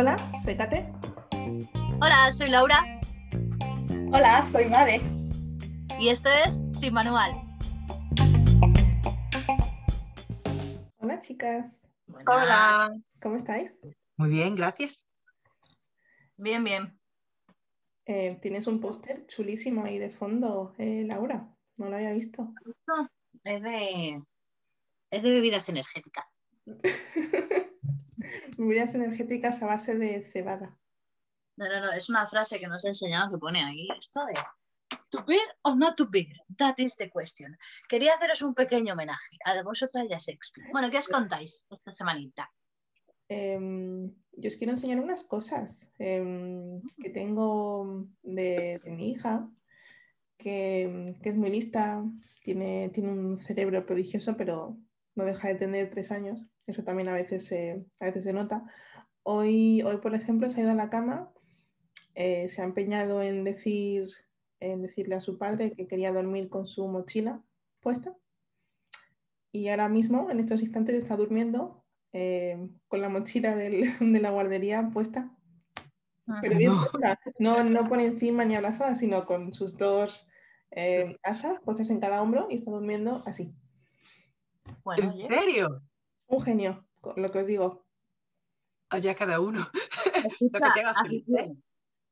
Hola, soy Kate. Hola, soy Laura Hola, soy Made. y esto es Sin Manual. Hola, chicas. Buenas. ¿Cómo estáis? Muy bien, gracias. Bien, bien. Eh, tienes un póster chulísimo ahí de fondo, eh, Laura. No lo había visto. Es de, es de bebidas energéticas. Bebidas energéticas a base de cebada. No, no, no, es una frase que nos he enseñado que pone ahí esto de to beer or not to beer, that is the question. Quería haceros un pequeño homenaje. A vosotras ya se explica. Bueno, ¿qué os contáis esta semanita? Em, yo os quiero enseñar unas cosas em, que tengo de, de mi hija, que, que es muy lista, tiene, tiene un cerebro prodigioso, pero no deja de tener tres años. Eso también a veces se, a veces se nota. Hoy, hoy, por ejemplo, se ha ido a la cama, eh, se ha empeñado en, decir, en decirle a su padre que quería dormir con su mochila puesta. Y ahora mismo, en estos instantes, está durmiendo eh, con la mochila del- de la guardería puesta. Pero bien No. puesta. No, no por encima ni abrazada, sino con sus dos eh, asas puestas en cada hombro y está durmiendo así. Bueno, ¿En oye, serio? Un genio, lo que os digo. Allá cada uno. escucha, Lo que te haga feliz, ¿eh? aficiones.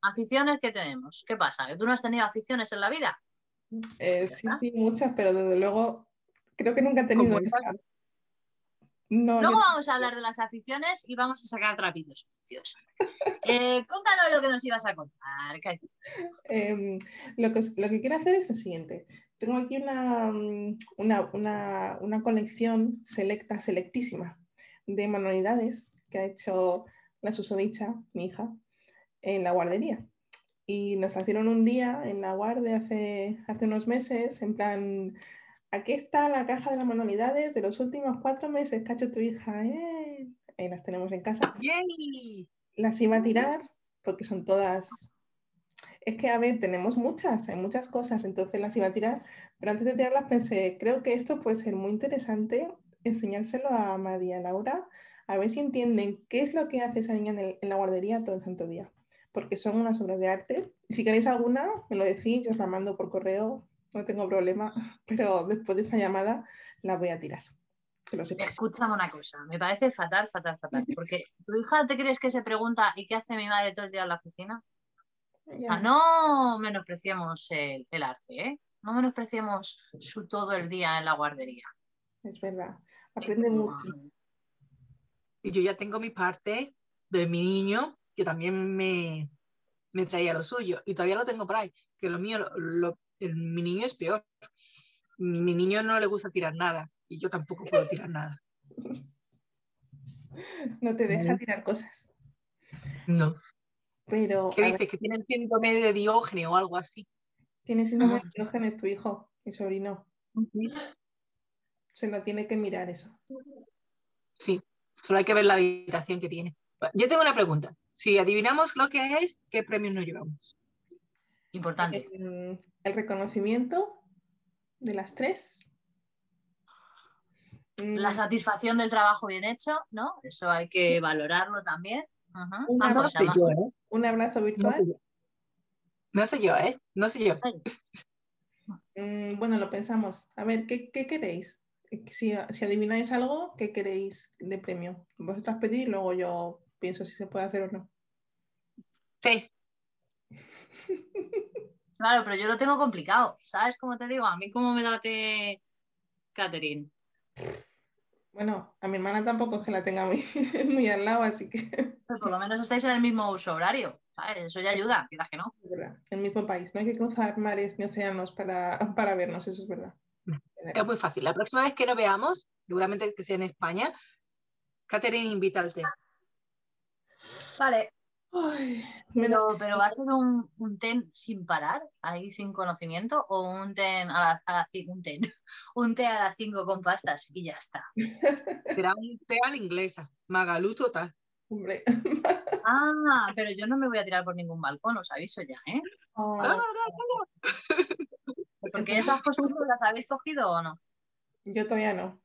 Aficiones que tenemos. ¿Qué pasa? ¿Que tú no has tenido aficiones en la vida? Eh, Ya sí, sí, muchas, pero desde luego creo que nunca he tenido esa. No, Luego vamos a hablar de las aficiones y vamos a sacar trapitos sucios. Eh, cuéntanos lo que nos ibas a contar. Em, lo, que, lo que quiero hacer es lo siguiente. Tengo aquí una, mm, una, una- una colección selecta, selectísima, de manualidades que ha hecho la susodicha, mi hija, en la guardería. Y nos las dieron un día en la guardia hace, hace unos meses, en plan, aquí está la caja de las manualidades de los últimos cuatro meses que ha hecho tu hija. ¡eh! Las tenemos en casa ¡Yay! las iba a tirar porque son todas. Es que, a ver, tenemos muchas, hay muchas cosas, entonces las iba a tirar, pero antes de tirarlas pensé, creo que esto puede ser muy interesante enseñárselo a María Laura, a ver si entienden qué es lo que hace esa niña en, la guardería todo el santo día, porque son unas obras de arte. Si queréis alguna, me lo decís, yo os la mando por correo, no tengo problema, pero después de esa llamada la voy a tirar. Escúchame una cosa. Me parece fatal, fatal, fatal. Porque tu hija te crees que se pregunta ¿y qué hace mi madre todo el día en la oficina? No menospreciemos el, el arte, ¿eh? No menospreciemos su todo el día en la guardería. Es verdad, aprende mucho. Y yo ya tengo mi parte de mi niño, que también me, me traía lo suyo. Y todavía lo tengo por ahí, que lo mío, lo- lo- el- mi niño es peor. Mi niño no le gusta tirar nada y yo tampoco puedo tirar nada. No te deja tirar cosas. No. Pero ¿Qué ver, dices? Que tienen síndrome de Diógenes o algo así. tiene síndrome de Diógenes tu hijo, mi sobrino. Sí. Se lo tiene que mirar eso. Sí, solo hay que ver la habitación que tiene. Yo tengo una pregunta. Si adivinamos lo que es, ¿qué premios nos llevamos? Importante. Eh, el reconocimiento de las tres. Mm, La satisfacción del trabajo bien hecho, ¿no? Eso hay que valorarlo también. Ajá. Un Más abrazo. cosas, más yo, ¿eh? Un abrazo No virtual. sé yo. No sé yo, ¿eh? No sé yo. Mm, bueno, lo pensamos. A ver, ¿qué, qué queréis? Si, si adivináis algo, ¿qué queréis de premio? Vosotras pedís y luego yo pienso si se puede hacer o no. Sí, Claro, pero yo lo tengo complicado. ¿Sabes cómo te digo? A mí cómo me date Catherine. Bueno, a mi hermana tampoco es que la tenga muy, muy al lado, así que Pero por lo menos estáis en el mismo uso horario. ¿sabes? Eso ya ayuda, quieras que no. es verdad. El mismo país. No hay que cruzar mares ni océanos para, para vernos, eso es verdad. es muy fácil. La próxima vez que nos veamos, seguramente que sea en España, Catherine invita al té. Vale. Ay, menos- Pero, pero va a ser un, un ten sin parar, ahí sin conocimiento, o un ten a la, a la un ten, un té a las 5 con pastas y ya está. Será un té a la inglesa. Magalú total. hombre. Ah, pero yo no me voy a tirar por ningún balcón, os aviso ya, ¿eh? Oh, Ah, Porque esas costumbres las habéis cogido o no. yo todavía no.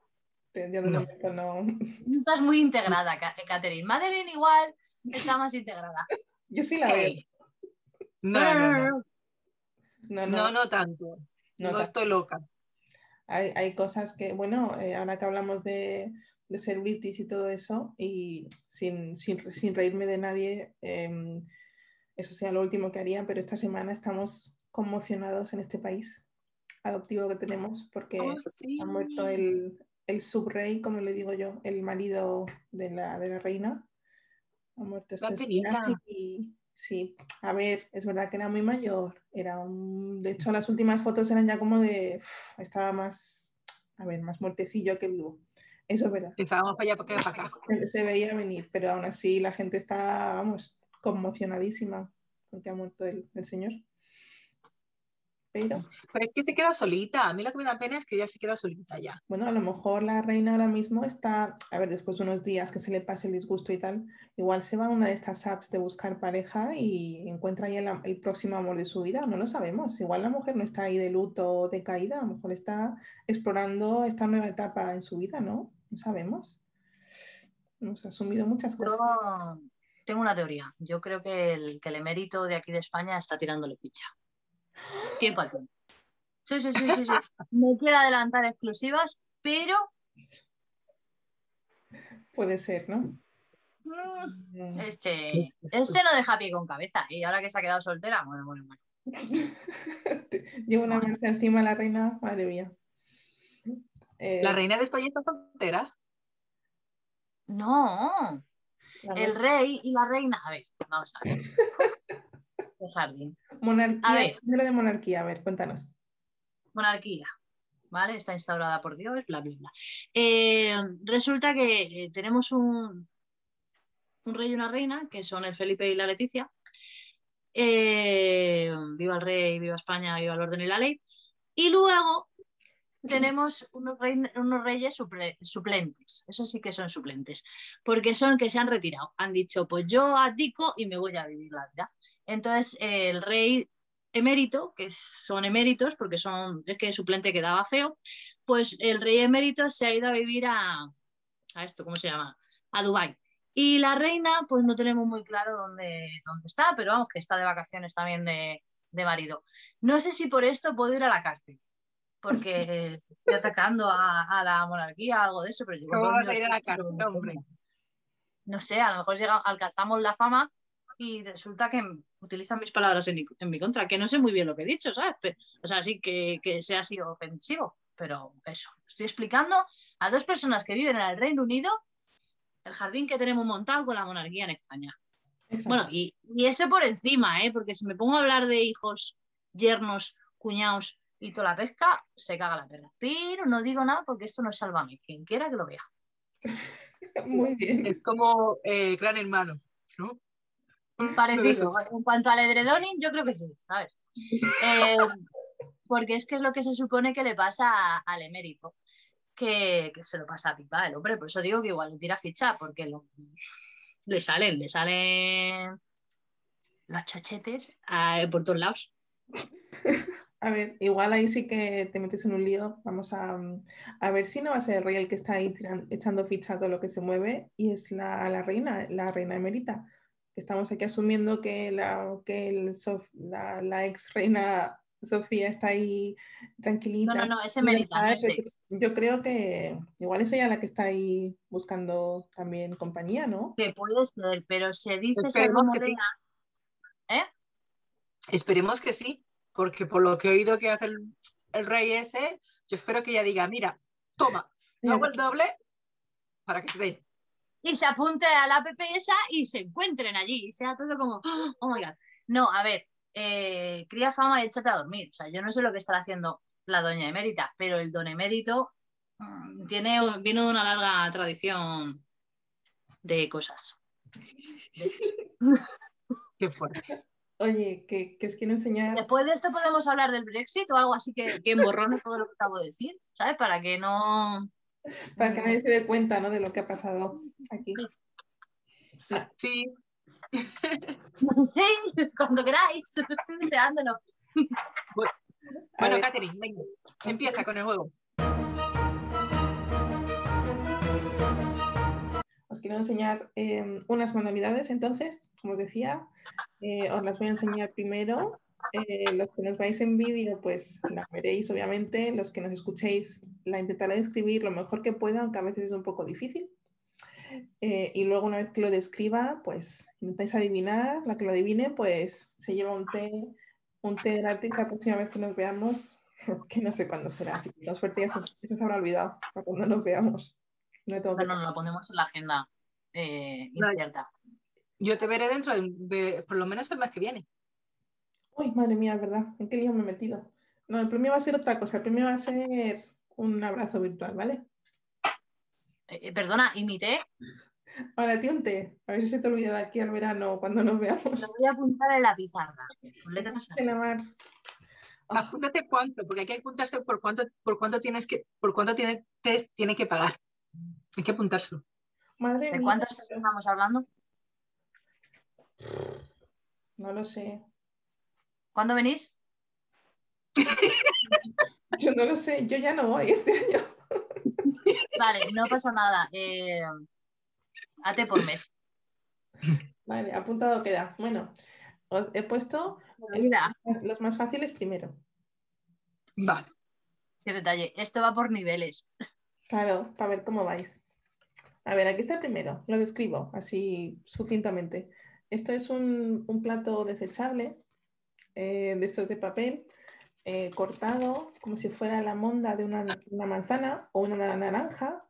Yo de No. momento no. Estás muy integrada, Ca- Catherine. Madeline igual está más integrada. Yo sí la veo. No, no, no. No, No, no tanto. No estoy loca. Hay, hay cosas que, bueno, eh, ahora que hablamos de, de celebrities y todo eso, y sin, sin, sin reírme de nadie, em, eso sea lo último que haría, pero esta semana estamos conmocionados en este país adoptivo que tenemos porque Oh, sí. ha muerto el, el subrey, como le digo yo, el marido de la, de la reina. Ha muerto estos días y sí, a ver, es verdad que era muy mayor. Era un... De hecho, las últimas fotos eran ya como de... estaba más, a ver, más muertecillo que vivo. Eso es verdad. Pensábamos para allá, acá, para acá. Se, se veía venir, pero aún así la gente está, vamos, conmocionadísima porque ha muerto el, el señor. Pero Pero es que se queda solita. A mí lo que me da pena es que ella se queda solita ya. Bueno, a lo mejor la reina ahora mismo está, a ver, después de unos días que se le pase el disgusto y tal, igual se va a una de estas apps de buscar pareja y encuentra ahí el, próximo amor de su vida, no lo sabemos. Igual la mujer no está ahí de luto o de caída, a lo mejor está explorando esta nueva etapa en su vida, ¿no? No sabemos. Hemos asumido muchas cosas. Tengo una teoría. Yo creo que el, que el emérito de aquí de España está tirándole ficha. Tiempo al tiempo. Sí, sí, sí, sí, sí. No quiero adelantar exclusivas, pero Puede ser, ¿no? mm, Mm. este, este no deja pie con cabeza. Y ahora que se ha quedado soltera, bueno, bueno, bueno. Lleva una marcha encima la reina, madre mía. Eh, La reina de España está soltera. No, el rey y la reina. A ver, vamos a ver. El jardín. monarquía, A ver. de monarquía, a ver, cuéntanos. monarquía, ¿vale? Está instaurada por Dios, bla, bla, bla. Eh, resulta que eh, tenemos un, un rey y una reina, que son el Felipe y la Leticia. Eh, viva el rey, viva España, viva el orden y la ley. Y luego tenemos unos, rey- unos reyes suple- suplentes, eso sí que son suplentes, porque son que se han retirado, han dicho, pues yo abdico y me voy a vivir la vida. Entonces, el rey emérito, que son eméritos, porque son, es que suplente quedaba feo, pues el rey emérito se ha ido a vivir a, a esto, ¿cómo se llama? A Dubái. Y la reina, pues no tenemos muy claro dónde, dónde está, pero vamos, que está de vacaciones también de, de marido. No sé si por esto puedo ir a la cárcel, porque estoy atacando a, a la monarquía, algo de eso, pero yo ¿Cómo vas a ir a la cárcel, hombre? no sé, a lo mejor llega, alcanzamos la fama y resulta que utilizan mis palabras en mi, en mi contra, que no sé muy bien lo que he dicho, ¿sabes? Pe- o sea, sí que, que se ha sido ofensivo, pero eso. Estoy explicando a dos personas que viven en el Reino Unido el jardín que tenemos montado con la monarquía en España. Exacto. Bueno, y, y eso por encima, ¿eh? Porque si me pongo a hablar de hijos, yernos, cuñados y toda la pesca, se caga la perra. Pero no digo nada porque esto no es sálvame. Quien quiera que lo vea. Muy bien. Es como eh, Gran Hermano, ¿no? Parecido. En cuanto al edredoning, yo creo que sí, ¿sabes? Eh, porque es que es lo que se supone que le pasa a- al emérito, que, que se lo pasa a pipa el hombre. Por eso digo que igual le tira ficha, porque lo- le salen, le salen los chochetes eh, por todos lados. A ver, igual ahí sí que te metes en un lío. Vamos a, a ver si no va a ser el rey el que está ahí tiran- echando ficha a todo lo que se mueve y es la, la reina, la reina emérita. Que estamos aquí asumiendo que la, que el Sof- la, la ex reina Sofía está ahí tranquilita. No, no, no, es emérita, no es Pero ex. Yo creo que igual es ella la que está ahí buscando también compañía, ¿no? Que puede ser, pero se dice, se Esperemos que sí. ¿eh? Esperemos que sí, porque por lo que he oído que hace el, el rey ese, yo espero que ella diga, mira, toma, hago el doble para que te den. Y se apunte a la app esa y se encuentren allí. Y sea todo como, oh my god. No, a ver, eh, cría fama y échate a dormir. O sea, yo no sé lo que estará haciendo la doña emérita, pero el don emérito mm, tiene, viene de una larga tradición de cosas. Qué fuerte. Oye, que, que os quiero enseñar. Después de esto podemos hablar del Brexit o algo así que, que emborrone todo lo que acabo de decir, ¿sabes? Para que no... Para que nadie se dé cuenta ¿no? de lo que ha pasado aquí. Sí, Sí, cuando queráis, estoy deseándolo. Bueno, ver, Catherine, venga, empieza con el juego. os quiero enseñar em, unas manualidades, entonces, como os decía, eh, os las voy a enseñar primero. Eh, los que nos vais en vídeo, pues la veréis, obviamente. Los que nos escuchéis, la intentaré describir lo mejor que pueda, aunque a veces es un poco difícil. Eh, y luego, una vez que lo describa, pues intentáis adivinar. La que lo adivine, pues se lleva un té, un té gratis la próxima vez que nos veamos, que no sé cuándo será. Así que con suerte ya se, habrá olvidado para cuando nos veamos. No tengo que Bueno, nos lo ponemos en la agenda eh, incierta. Yo te veré dentro de, de- por lo menos el mes que viene. Uy, madre mía, es verdad. ¿En qué lío me he metido? No, el premio va a ser otra cosa. El premio va a ser un abrazo virtual, ¿vale? Eh, eh, perdona, imité. Ahora, tío, un té. A ver si se te olvida de aquí al verano cuando nos veamos. Lo voy a apuntar en la pizarra. Mar. Ah, Apúntate cuánto, porque hay que apuntarse por cuánto, por cuánto tienes que, por cuánto tiene, te tiene que pagar. Hay que apuntárselo. madre ¿De mía. cuántos estamos hablando? No lo sé. ¿Cuándo venís? Yo no lo sé. Yo ya no voy este año. Vale, no pasa nada. Eh, ate por mes. Vale, apuntado queda. Bueno, os he puesto Mira, los más fáciles primero. Vale. qué detalle. Esto va por niveles. Claro, para ver cómo vais. A ver, aquí está el primero. Lo describo así sucintamente. Esto es un, un plato desechable eh, de estos de papel eh, cortado como si fuera la monda de una, una manzana o una naranja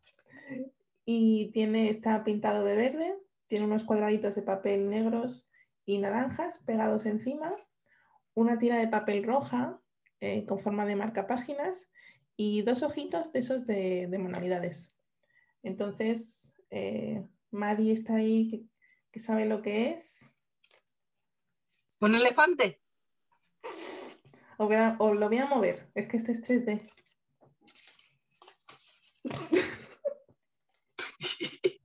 y tiene, está pintado de verde, tiene unos cuadraditos de papel negros y naranjas pegados encima, una tira de papel roja eh, con forma de marcapáginas y dos ojitos de esos de, de. Entonces, eh, está ahí que sabe lo que es. ¿Un elefante? Os, voy a- os lo voy a mover, es que este es 3D.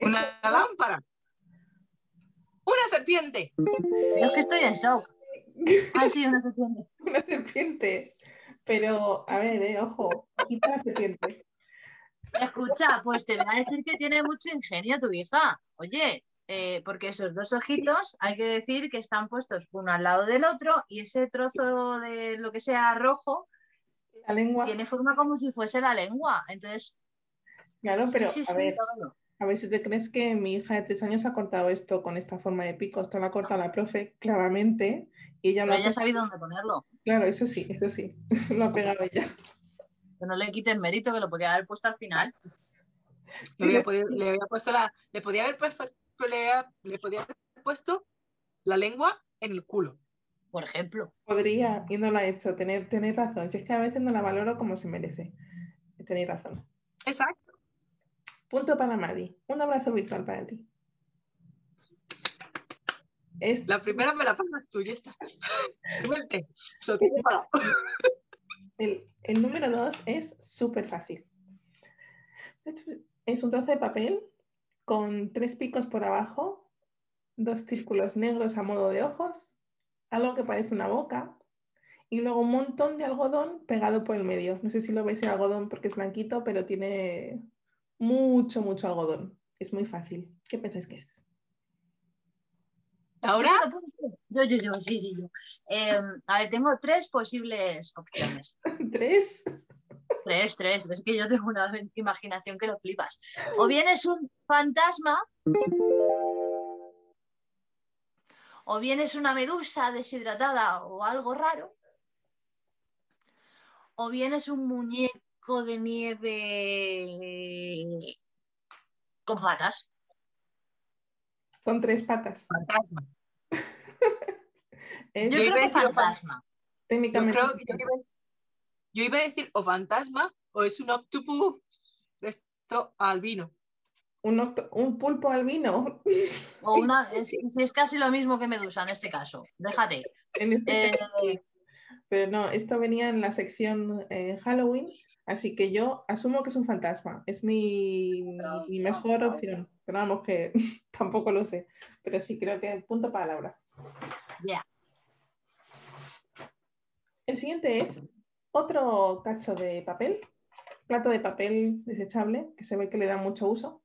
¿Una lámpara? ¿Una serpiente? Es que estoy en shock. Ah, sí, una serpiente. una serpiente. Pero, a ver, eh, ojo, quita la serpiente. Escucha, pues te voy a decir que tiene mucho ingenio tu hija. Oye, eh, porque esos dos ojitos hay que decir que están puestos uno al lado del otro y ese trozo de lo que sea rojo La lengua, tiene forma como si fuese la lengua. Entonces, claro, pero sí, sí, a ver, todo. a ver si te crees que mi hija de tres años ha cortado esto con esta forma de pico. Esto lo ha cortado la profe, claramente. Y ella lo Pero ha ella pe- sabe dónde ponerlo. Claro, eso sí, eso sí. lo ha pegado ella. Que no le quiten mérito, que lo podía haber puesto al final. Le había, podido- le había puesto la, le podía haber puesto, le, podía haber puesto la lengua en el culo. Por ejemplo. Podría y no lo ha hecho. Tener, tenéis razón. Si es que a veces no la valoro como se merece. Tenéis razón. Exacto. Punto para Madi. Un abrazo virtual para ti. Es- La primera me la pasas tú, ya está. Vete, lo tengo parado. el, el número dos es súper fácil. Es un trozo de papel con tres picos por abajo, dos círculos negros a modo de ojos, algo que parece una boca y luego un montón de algodón pegado por el medio. No sé si lo veis el algodón porque es blanquito, pero tiene mucho, mucho algodón. Es muy fácil. ¿Qué pensáis que es? Ahora, Yo, yo, yo, sí, sí, yo. Eh, a ver, tengo tres posibles opciones. ¿Tres? Tres, tres. Es que yo tengo una imaginación que lo flipas. O bien es un fantasma, o bien es una medusa deshidratada o algo raro, o bien es un muñeco de nieve con patas. Con tres patas. fantasma. Yo Yo creo que fantasma. Yo técnicamente. creo que yo iba, yo iba a decir o fantasma o es un octopus de esto albino. un, un pulpo albino. O una, es, es casi lo mismo que medusa en este caso. Déjate. En este Eh, caso. Pero no, esto venía en la sección eh, Halloween, así que yo asumo que es un fantasma. Es mi mejor opción. Pero vamos, que tampoco lo sé. Pero sí, creo que punto para Laura. Ya. El siguiente es otro cacho de papel, plato de papel desechable que se ve que le da mucho uso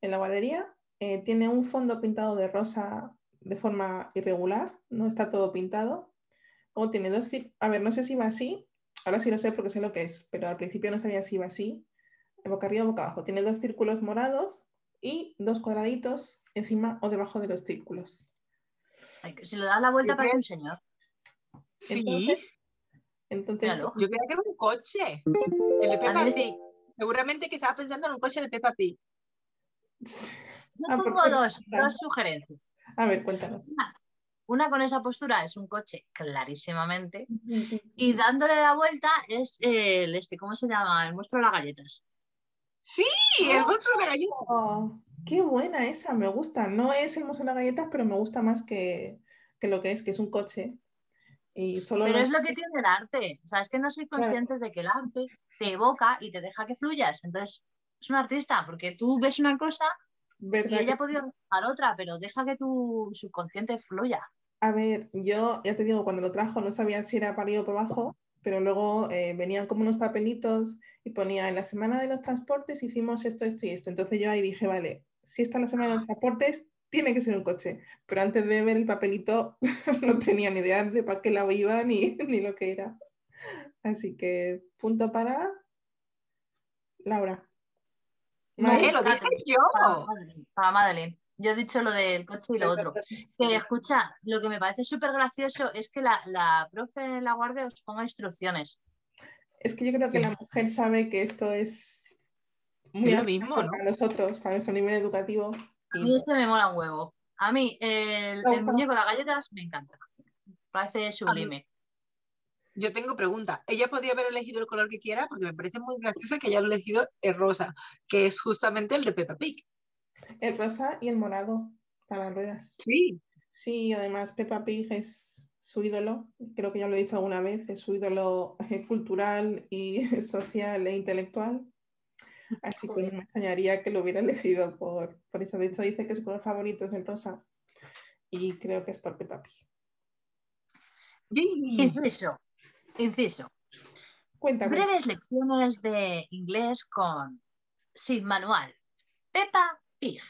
en la guardería. Eh, tiene un fondo pintado de rosa de forma irregular, no está todo pintado. Tiene dos, a ver, no sé si va así, ahora sí lo sé porque sé lo que es, pero al principio no sabía si iba así, boca arriba o boca abajo. Tiene dos círculos morados y dos cuadraditos encima o debajo de los círculos. Ay, que Si le das la vuelta ¿Qué parece un señor. Sí, Entonces, yo creía que era un coche. El de Peppa Pig. Seguramente que estaba pensando en un coche de Peppa Pig. Yo Ah, dos, dos sugerencias. a ver, cuéntanos. Una con esa postura es un coche, clarísimamente. Y dándole la vuelta es el este, ¿cómo se llama? El monstruo de las galletas. Sí, el monstruo de la gallina. Oh, qué buena esa, me gusta. No es el museo de las galletas, pero me gusta más que, que lo que es, que es un coche. Y solo Pero es lo que tiene el arte. O sea, es que no soy Claro. consciente de que el arte te evoca y te deja que fluyas. Entonces, es un artista, porque tú ves una cosa y ¿verdad ella que- ha podido reflejar otra, pero deja que tu subconsciente fluya. A ver, yo ya te digo, cuando lo trajo no sabía si era para arriba o para abajo, pero luego eh, venían como unos papelitos y ponía en la semana de los transportes hicimos esto, esto y esto. Entonces yo ahí dije, vale, si está la semana de los transportes, tiene que ser un coche. Pero antes de ver el papelito no tenía ni idea de para qué lado iba ni, ni lo que era. Así que punto para Laura. No, Vale. lo dije yo. Para Madeline. Yo he dicho lo del coche y lo otro. Que escucha, lo que me parece súper gracioso es que la, la profe en la guardia os ponga instrucciones. Es que yo creo que Sí. la mujer sabe que esto es muy Es lo mismo, ¿no? para nosotros, para nuestro nivel educativo. A y mí este me mola un huevo. A mí el, el muñeco de las galletas me encanta. Parece sublime. Yo tengo pregunta. Ella podía haber elegido el color que quiera porque me parece muy gracioso que haya elegido el rosa, que es justamente el de Peppa Pig. el rosa y el morado para las ruedas. Sí, Sí, además Peppa Pig es su ídolo, creo que ya lo he dicho alguna vez, es su ídolo eh, cultural y social e intelectual. Así que no me extrañaría que lo hubiera elegido por, por eso. De hecho, dice que su color favorito es el rosa y creo que es por Peppa Pig. Inciso. Inciso. Cuéntame. Breves lecciones de inglés con sin manual. Peppa Pig.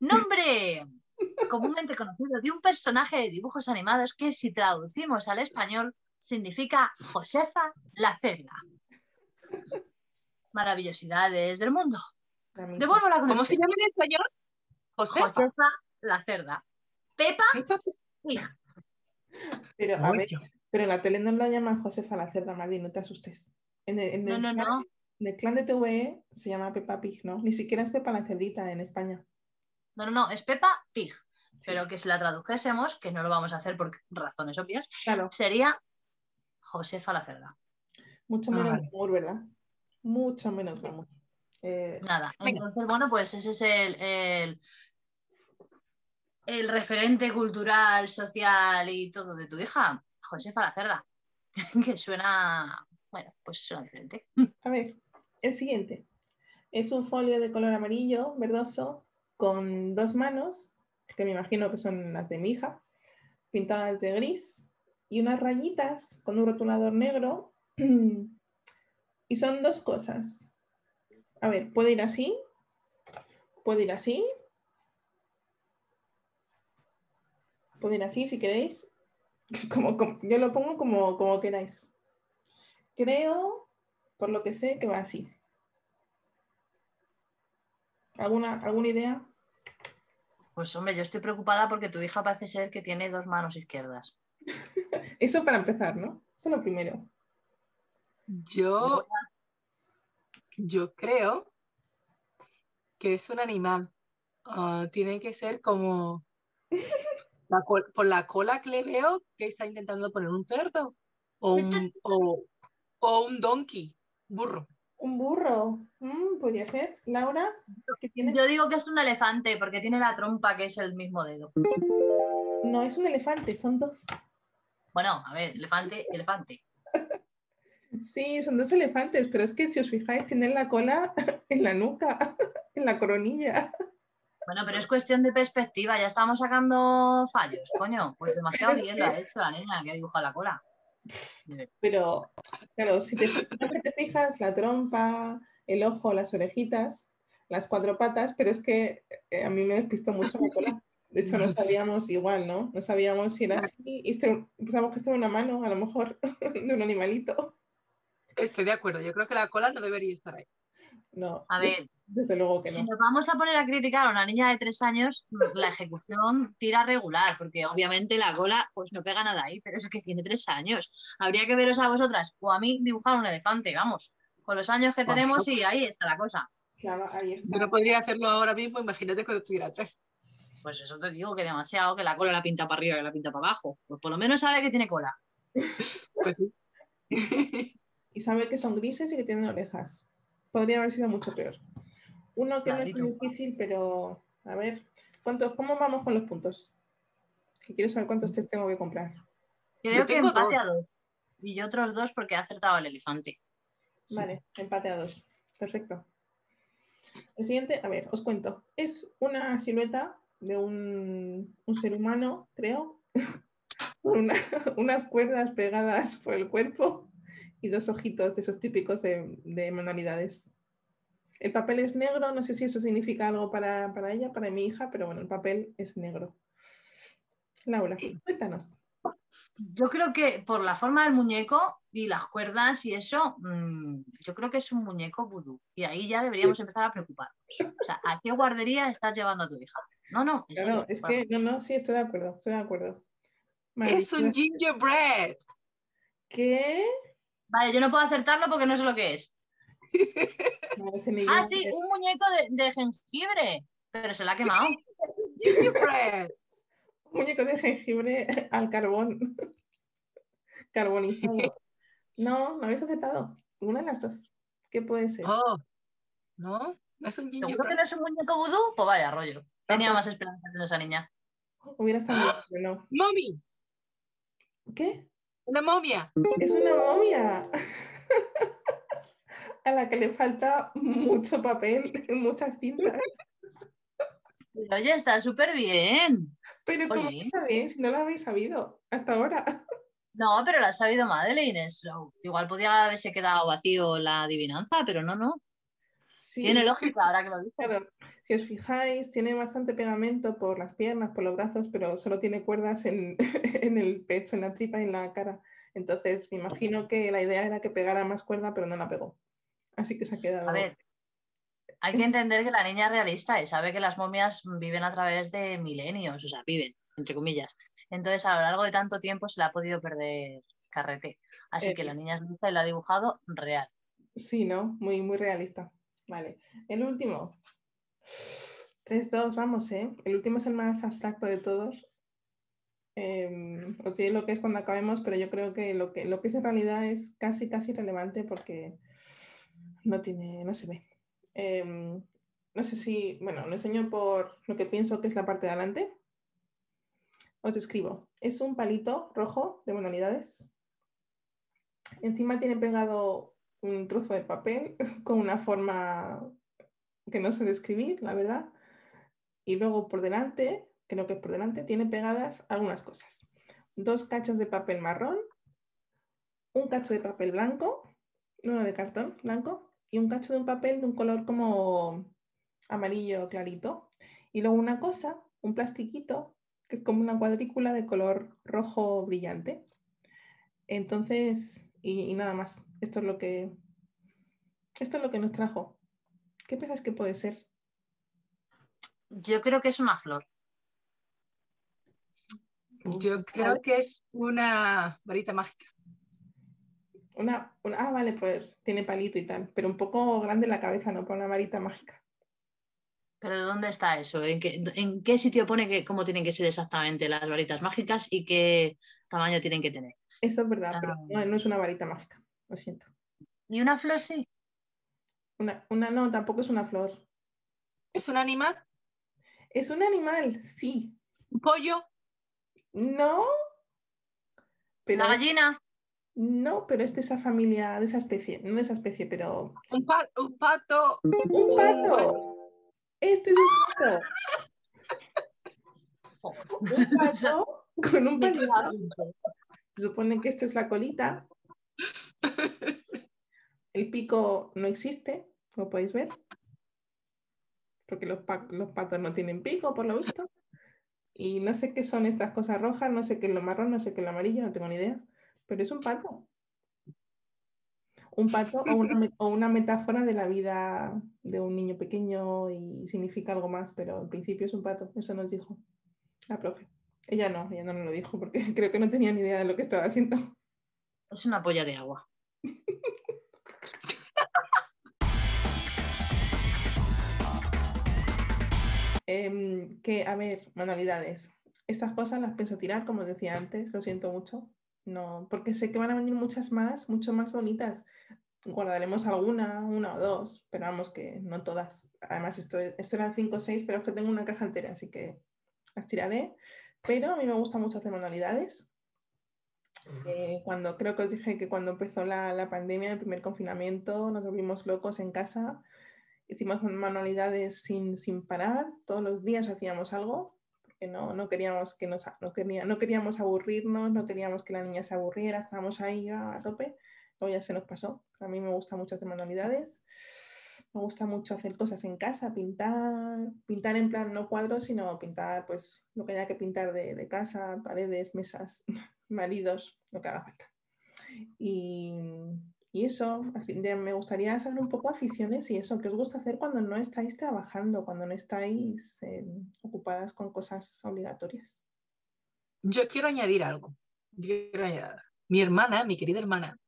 Nombre comúnmente conocido de un personaje de dibujos animados que si traducimos al español significa Josefa la cerda. Maravillosidades del mundo. Devuelvo la ¿Cómo se conexión. llama en español? Josefa. Josefa la cerda. Peppa Pig. Pero, a ver, Oye, pero en la tele no la llaman Josefa la cerda, Madrid, no te asustes. En el, en No, el no, clan- no. en el clan de TVE se llama Peppa Pig, ¿no? Ni siquiera es Peppa la cerdita en España. No, no, no, es Peppa Pig. Sí, Pero que si la tradujésemos, que no lo vamos a hacer por razones obvias, claro, sería Josefa la cerda. mucho Ah, menos vale. ¿verdad? Mucho menos glamour. Eh, Nada. Entonces, bueno, pues ese es el, el, el referente cultural, social y todo de tu hija, Josefa la cerda. Que suena, bueno, pues suena diferente. a ver, el siguiente. Es un folio de color amarillo, verdoso, con dos manos, que me imagino que son las de mi hija, pintadas de gris, y unas rayitas con un rotulador negro. Y son dos cosas. A ver, puede ir así, puede ir así, puede ir así si queréis. Como, como- yo lo pongo como, como queráis. Creo, por lo que sé, que va así. ¿Alguna, ¿Alguna idea? Pues hombre, yo estoy preocupada porque tu hija parece ser que tiene dos manos izquierdas. Eso para empezar, ¿no? Eso es lo primero. Yo, yo creo que es un animal. Ah, tiene que ser como la por la cola que le veo que está intentando poner un cerdo o un, o, o un donkey, burro. Un burro. Mm, podría ser. Laura, ¿qué tienes? Yo digo que es un elefante porque tiene la trompa que es el mismo dedo. No, es un elefante, son dos. Bueno, a ver, elefante, elefante. Sí, son dos elefantes, pero es que si os fijáis, tienen la cola en la nuca, en la coronilla. Bueno, pero es cuestión de perspectiva, ya estamos sacando fallos, coño. Pues demasiado bien lo ha hecho la niña que ha dibujado la cola. Pero, claro, si te, fijas, la trompa, el ojo, las orejitas, las cuatro patas, pero es que eh, a mí me despistó mucho la cola. De hecho, no sabíamos igual, ¿no? No sabíamos si era así. Y este- pensamos que estaba una mano, a lo mejor, de un animalito. Estoy de acuerdo. Yo creo que la cola no debería estar ahí. No, A ver, desde luego que si no. nos vamos a poner a criticar a una niña de tres años, la ejecución tira regular, porque obviamente la cola pues no pega nada ahí, pero es que tiene tres años. Habría que veros a vosotras o a mí dibujar un elefante, vamos, con los años que tenemos y ahí está la cosa. Claro, ahí está. Yo no podría hacerlo ahora mismo, imagínate cuando estuviera atrás. Pues eso te digo que demasiado, que la cola la pinta para arriba y la pinta para abajo. Pues por lo menos sabe que tiene cola. Pues sí. Y sabe que son grises y que tienen orejas. Podría haber sido mucho peor. Uno que no es muy difícil, pero a ver, ¿cuántos, ¿cómo vamos con los puntos? Que quiero saber cuántos test tengo que comprar. Creo Yo que tengo empate dos. a dos. Y yo otros dos porque he acertado al elefante. Vale, empate a dos. Perfecto. El siguiente, a ver, os cuento. Es una silueta de un, un ser humano, creo, con una- unas cuerdas pegadas por el cuerpo y dos ojitos de esos típicos de, de manualidades. El papel es negro, no sé si eso significa algo para, para ella, para mi hija, pero bueno, el papel es negro. Laura, cuéntanos. Yo creo que por la forma del muñeco y las cuerdas y eso, mm, yo creo que es un muñeco vudú. Y ahí ya deberíamos empezar a preocuparnos. O sea, ¿a qué guardería estás llevando a tu hija? No, no, en Claro, es que, no, no, sí, estoy de acuerdo, estoy de acuerdo. Es un gingerbread. ¿Qué? Vale, yo no puedo acertarlo porque no sé lo que es. No Ah, sí, un muñeco de, de jengibre, pero se la ha quemado. Un muñeco de jengibre al carbón. Carbonizado. No, no habéis aceptado. Una de las dos. ¿Qué puede ser? Oh, ¿no? Es un ¿Seguro que no es un muñeco vudú? Pues vaya rollo. Tenía más esperanza en esa niña. Hubiera estado pero no. Mommy, ¿Qué? Una momia. Es una momia. A la que le falta mucho papel, muchas cintas. Pero oye, está súper bien. Pero ¿cómo Oye. está bien si no lo habéis sabido hasta ahora? No, pero la ha sabido Madeleine. lo- Igual podía haberse quedado vacío la adivinanza, pero no, no. Sí, Tiene lógica ahora que lo dices. claro. Si os fijáis, tiene bastante pegamento por las piernas, por los brazos, pero solo tiene cuerdas en, en el pecho, en la tripa y en la cara. Entonces, me imagino que la idea era que pegara más cuerda, pero no la pegó. Así que se ha quedado. A ver, hay que entender que la niña es realista y sabe que las momias viven a través de milenios, o sea, viven, entre comillas. Entonces, a lo largo de tanto tiempo se le ha podido perder carrete. Así Eh, que la niña es lista y lo ha dibujado real. Sí, ¿no? Muy, muy realista. Vale. El último. 3-2, vamos, ¿eh? El último es el más abstracto de todos. Em, os diré lo que es cuando acabemos, pero yo creo que lo que, lo que es en realidad es casi, casi relevante porque no tiene, no se ve. Em, no sé si, bueno, lo enseño por lo que pienso que es la parte de adelante. Os escribo. Es un palito rojo de manualidades. Encima tiene pegado un trozo de papel con una forma que no sé describir, la verdad. Y luego por delante, creo que por delante, tiene pegadas algunas cosas. Dos cachos de papel marrón, un cacho de papel blanco, uno de cartón blanco, y un cacho de un papel de un color como amarillo clarito. Y luego una cosa, un plastiquito, que es como una cuadrícula de color rojo brillante. Entonces, y, y nada más. Esto es lo que. Esto es lo que nos trajo. ¿Qué piensas que puede ser? Yo creo que es una flor. Yo creo que es una varita mágica. Una, una- ah, vale, pues tiene palito y tal, pero un poco grande la cabeza, ¿no? Para una varita mágica. ¿Pero de dónde está eso? ¿En qué, en qué sitio pone que cómo tienen que ser exactamente las varitas mágicas y qué tamaño tienen que tener? Eso es verdad, pero Ah. no, no es una varita mágica, lo siento. ¿Y una flor sí? Una, una no, tampoco es una flor. ¿Es un animal? Es un animal, sí. ¿Un pollo? No. Pero ¿La gallina? no, pero es de esa familia, de esa especie, no de esa especie, pero ¿Un, pa- un pato? un pato. Este es un pato. Un pato con un Me palito. Se supone que esto es la colita. El pico no existe, como podéis ver. Porque los, los patos no tienen pico, por lo visto. Y no sé qué son estas cosas rojas, no sé qué es lo marrón, no sé qué es lo amarillo, no tengo ni idea. Pero es un pato. Un pato o una, o una, metáfora de la vida de un niño pequeño y significa algo más, pero en principio es un pato. Eso nos dijo la profe. Ella no, ella no nos lo dijo porque creo que no tenía ni idea de lo que estaba haciendo. Es una polla de agua. Que, a ver, manualidades. Estas cosas las pienso tirar, como os decía antes, lo siento mucho. No, porque sé que van a venir muchas más, mucho más bonitas. Guardaremos alguna, una o dos, pero vamos que no todas. Además, esto, esto eran cinco o seis, pero es que tengo una caja entera, así que las tiraré. Pero a mí me gusta mucho hacer manualidades. Eh, cuando creo que os dije que cuando empezó la, la pandemia, el primer confinamiento, nos volvimos locos en casa. Hicimos manualidades sin, sin parar, todos los días hacíamos algo, porque no, no queríamos que nos, no, quería, no queríamos aburrirnos, no queríamos que la niña se aburriera, estábamos ahí a tope, luego ya se nos pasó. A mí me gusta mucho hacer manualidades, me gusta mucho hacer cosas en casa, pintar, pintar en plan no cuadros, sino pintar pues lo que haya que pintar de, de casa, paredes, mesas, maridos, lo que haga falta. Y, y eso, me gustaría saber un poco aficiones y eso, ¿qué os gusta hacer cuando no estáis trabajando, cuando no estáis eh, ocupadas con cosas obligatorias? Yo quiero añadir algo. Mi hermana, mi querida hermana,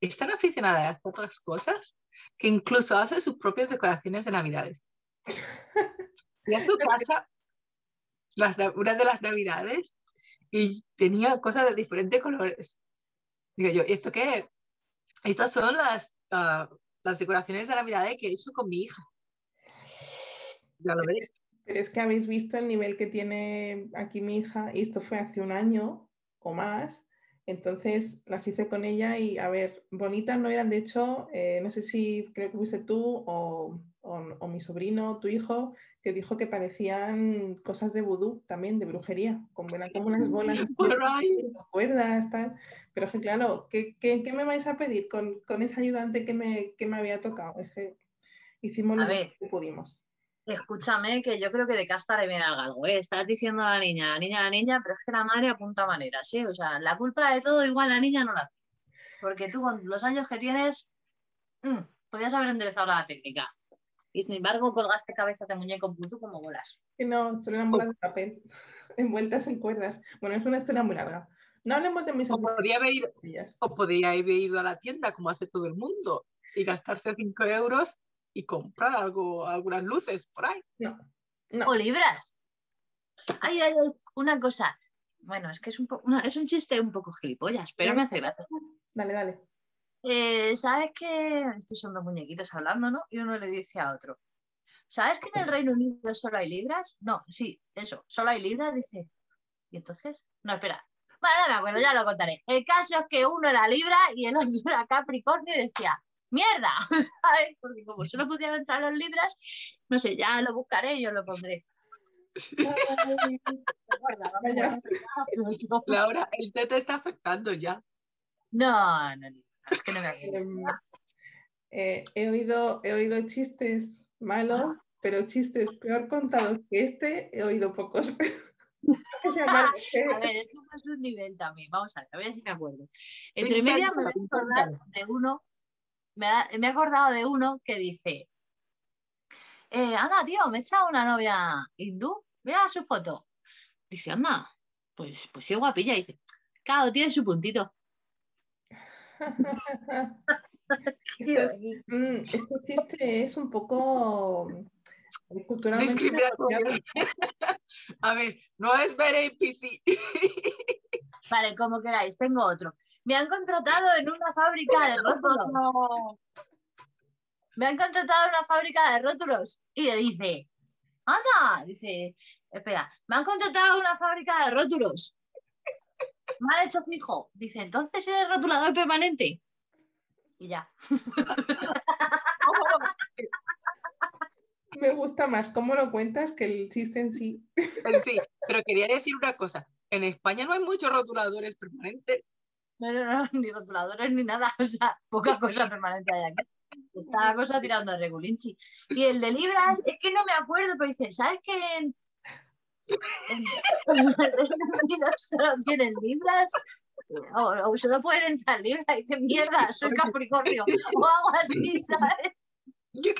es tan aficionada a hacer otras cosas que incluso hace sus propias decoraciones de Navidades. Y a su casa las, una de las Navidades y tenía cosas de diferentes colores. Digo yo, ¿esto qué es? Estas son las, uh, las decoraciones de Navidad que he hecho con mi hija. Ya lo veis. Pero es que habéis visto el nivel que tiene aquí mi hija, y esto fue hace un año o más. Entonces las hice con ella y, a ver, bonitas no eran, de hecho, eh, no sé si creo que fuiste tú o, o, o, mi sobrino, tu hijo, que dijo que parecían cosas de vudú también, de brujería, como eran como unas bolas cuerdas, tal. Pero es que, claro, ¿qué, qué, qué me vais a pedir con, con ese ayudante que me, que me había tocado? Es que hicimos lo que pudimos. Escúchame, que yo creo que de casta le viene algo, ¿eh? Estás diciendo a la niña, la niña, la niña, pero es que la madre apunta maneras, ¿sí? O sea, la culpa de todo igual la niña no la Porque tú con los años que tienes, mmm, podías haber enderezado la técnica. Y sin embargo, colgaste cabezas de muñeco puto como bolas. Que no, son eran bolas de papel, envueltas en cuerdas. Bueno, es una historia muy larga. No hablemos de mis o podría, haber ido, o podría haber ido a la tienda, como hace todo el mundo, y gastarse 5 euros y comprar algo, algunas luces por ahí. No. no. O libras. Ay, ay, ay, una cosa. Bueno, es que es un, una, es un chiste un poco gilipollas, pero me hace gracia. Dale, dale. Eh, ¿sabes que estos son dos muñequitos hablando, ¿no? Y uno le dice a otro, ¿sabes que en el Reino Unido solo hay libras? No, sí, eso, solo hay libras, dice. ¿Y entonces? No, espera. Bueno, no me acuerdo, ya lo contaré. El caso es que uno era Libra y el otro era Capricornio y decía, ¡mierda! ¿Sabes? Porque como solo pudieron entrar los libras, no sé, ya lo buscaré y yo lo pondré. Laura, el té te está afectando ya. No, no, no. Es que no me em, eh, he, oído, he oído chistes malos, ah. pero chistes peor contados que este, he oído pocos. a ver, esto es un nivel también. Vamos a ver, a ver si me acuerdo. Entre medias me voy a acordar de uno, me, ha, me he acordado de uno que dice, eh, anda, tío, me he echado una novia hindú, mira su foto. Dice, anda, pues, pues sí, guapilla. dice, claro, tiene su puntito. este, mm, este chiste es un poco culturalmente. A ver, no es very PC. Vale, como queráis, tengo otro. Me han contratado en una fábrica de rótulos. Me han contratado en una fábrica de rótulos. Y le dice, anda, dice, espera, me han contratado en una fábrica de rótulos. Mal hecho fijo. Dice, entonces eres rotulador permanente. Y ya. Me gusta más cómo lo cuentas que el chiste en sí. sí, pero quería decir una cosa. En España no hay muchos rotuladores permanentes. No, no, no, ni rotuladores ni nada. O sea, poca cosa permanente hay aquí. Está la cosa tirando a regulinchi. Y el de libras, es que no me acuerdo, pero dice, ¿sabes que en, en el Reino Unido solo tienen libras? O, o solo pueden entrar libras. Y dice, mierda, soy Capricornio. O algo así, ¿sabes? Yo,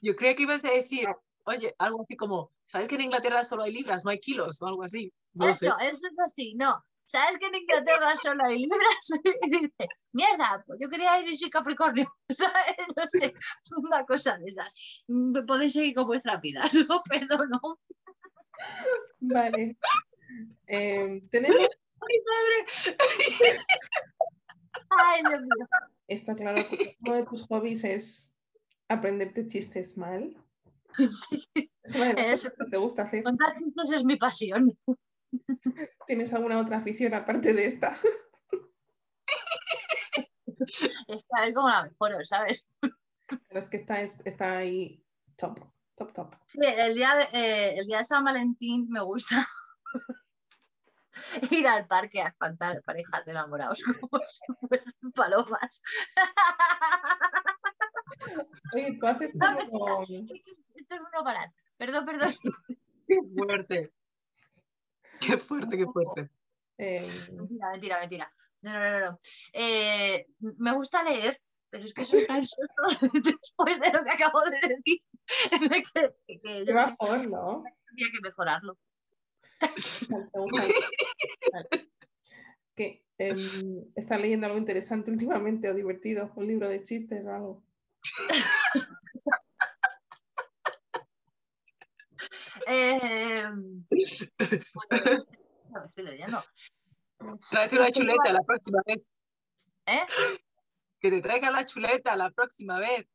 yo creía que ibas a decir, oye, algo así como, ¿sabes que en Inglaterra solo hay libras, no hay kilos o algo así? No sé. Eso, eso es así, no. ¿Sabes que en Inglaterra solo hay libras? Y dice, mierda, pues yo quería ir y Capricornio. ¿Sabes? No sé, una cosa de esas. Mm, Podéis seguir con vuestra vida, no perdono. Vale. Em, tenemos, ¡Ay, madre! Ay, Dios mío. está claro que uno de tus hobbies es aprenderte chistes mal. Sí, Es las Eso. cosas que te gusta hacer. contar chistes es mi pasión. ¿Tienes alguna otra afición aparte de esta? Es que a ver cómo la mejoro, ¿sabes? Pero es que está, es- está ahí top, top, top. Sí, el día, de, eh, el día de San Valentín me gusta ir al parque a espantar parejas de enamorados como si fuesen palomas. Oye, tú haces como... Esto es uno para. Perdón, perdón. ¡Qué fuerte! ¡Qué fuerte, qué fuerte! em, Mentira, mentira, mentira. No, no, no, no. Eh, me gusta leer, pero es que eso está en susto después de lo que acabo de decir. De que, que qué sé bajón, ¿no? que había que mejorarlo. Que em, está leyendo algo interesante últimamente o divertido, un libro de chistes o algo. Eh, pues, no, estoy leyendo. Tráete una chuleta la próxima vez. ¿Eh? Que te traiga la chuleta la próxima vez.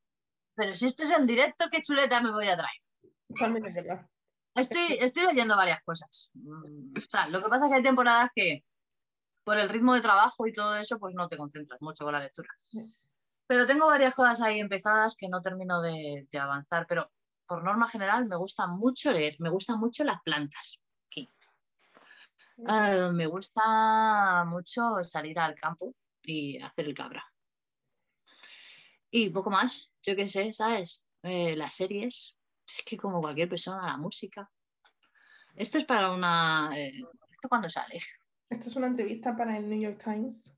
Pero si esto es en directo, ¿qué chuleta me voy a traer? Estoy, estoy leyendo varias cosas. Mm, o sea, lo que pasa es que hay temporadas que por el ritmo de trabajo y todo eso, pues no te concentras mucho con la lectura. Pero tengo varias cosas ahí empezadas que no termino de, de avanzar, pero por norma general me gusta mucho leer, me gustan mucho las plantas. Sí. Eh, me gusta mucho salir al campo y hacer el cabra. Y poco más, yo qué sé, ¿sabes? Eh, las series, es que como cualquier persona, la música. Esto es para una... eh, ¿Esto cuándo sale? Esto es una entrevista para el New York Times.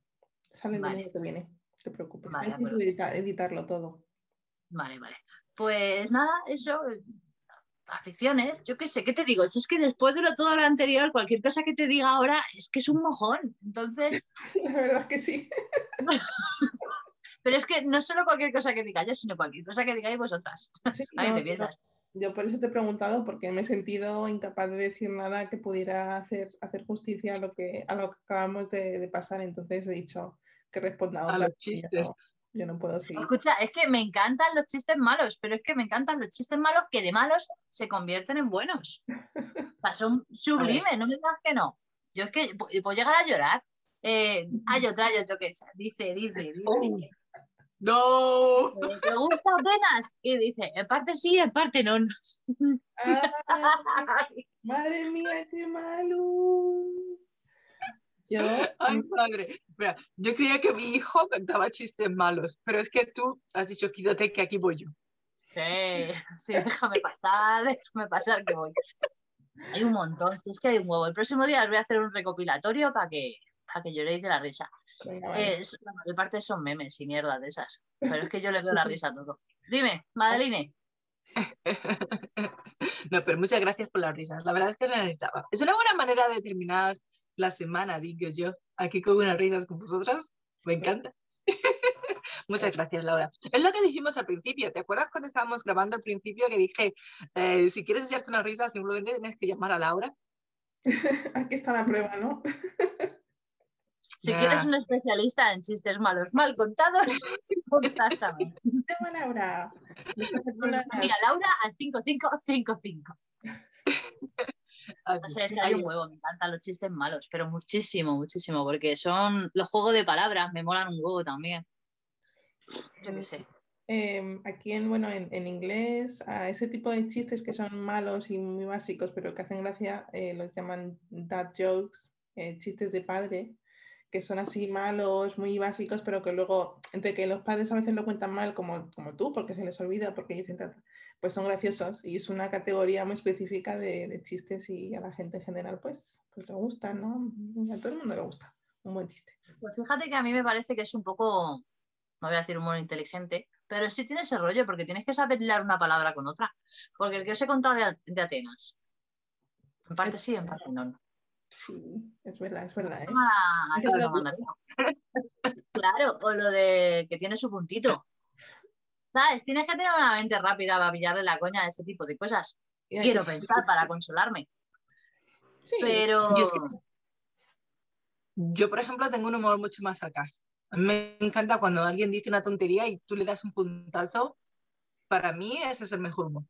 Sale el Vale. domingo que viene. No te preocupes. Vale, Hay que editarlo todo. Vale, vale. Pues nada, eso, eh, aficiones, yo qué sé, ¿qué te digo? Si es que después de lo, todo lo anterior, cualquier cosa que te diga ahora es que es un mojón. Entonces, La verdad es que sí. pero es que no solo cualquier cosa que diga yo, sino cualquier cosa que digáis vosotras. Sí, Ahí no, te no, piensas. Yo por eso te he preguntado, porque me he sentido incapaz de decir nada que pudiera hacer, hacer justicia a lo que, a lo que acabamos de, de pasar. Entonces he dicho que responda A otra, los chistes. Yo no, puedo seguir. Escucha, es que me encantan los chistes malos, pero es que me encantan los chistes malos que de malos se convierten en buenos. O sea, son sublimes, no me digas que no. Yo es que pu- puedo llegar a llorar. Eh, hay otro, hay otro que dice, dice, dice, Oh. ¡No! ¿te gusta apenas? Y dice, en parte sí, en parte no. Ay, madre mía, qué malo. Yo, ¡Ay, madre! Mira, yo creía que mi hijo contaba chistes malos, pero es que tú has dicho, quítate que aquí voy yo. Sí, sí, déjame pasar, déjame pasar que voy. Hay un montón, es que hay un huevo. El próximo día os voy a hacer un recopilatorio para que, para que lloréis de la risa. Eh, la mayor parte son memes y mierda de esas. Pero es que yo le veo la risa a todo. Dime, Madeline. No, pero muchas gracias por las risas. La verdad es que la necesitaba. Es una buena manera de terminar la semana, digo yo. Aquí con unas risas con vosotras. Me encanta. Muchas gracias, Laura. Es lo que dijimos al principio. ¿Te acuerdas cuando estábamos grabando al principio que dije, eh, si quieres echarte una risa, simplemente tienes que llamar a Laura? Aquí está la prueba, ¿no? Si Ya. quieres un especialista en chistes malos mal contados, contáctame. A Laura. Mira, Laura al 5555. No sé, es que hay un huevo, me encantan los chistes malos, pero muchísimo, muchísimo, porque son los juegos de palabras, me molan un huevo también. Yo qué sé. Em, aquí en, bueno, en, en inglés, a ese tipo de chistes que son malos y muy básicos, pero que hacen gracia, eh, los llaman dad jokes, eh, chistes de padre, que son así malos, muy básicos, pero que luego, entre que los padres a veces lo cuentan mal, como, como tú, porque se les olvida, porque dicen, pues son graciosos y es una categoría muy específica de, chistes y a la gente en general, pues, pues le gusta, ¿no? A todo el mundo le gusta un buen chiste. Pues fíjate que a mí me parece que es un poco, no voy a decir humor inteligente, pero sí tiene ese rollo, porque tienes que saber hilar una palabra con otra. Porque el que os he contado de, Atenas, en parte sí, en parte no. Sí, es verdad, es verdad. ¿eh? claro, o lo de que tiene su puntito. ¿Sabes? Tienes que tener una mente rápida para pillarle la coña a ese tipo de cosas. Quiero pensar para consolarme. Sí, pero. Yo, por ejemplo, tengo un humor mucho más sarcástico. A mí me encanta cuando alguien dice una tontería y tú le das un puntazo. Para mí ese es el mejor humor.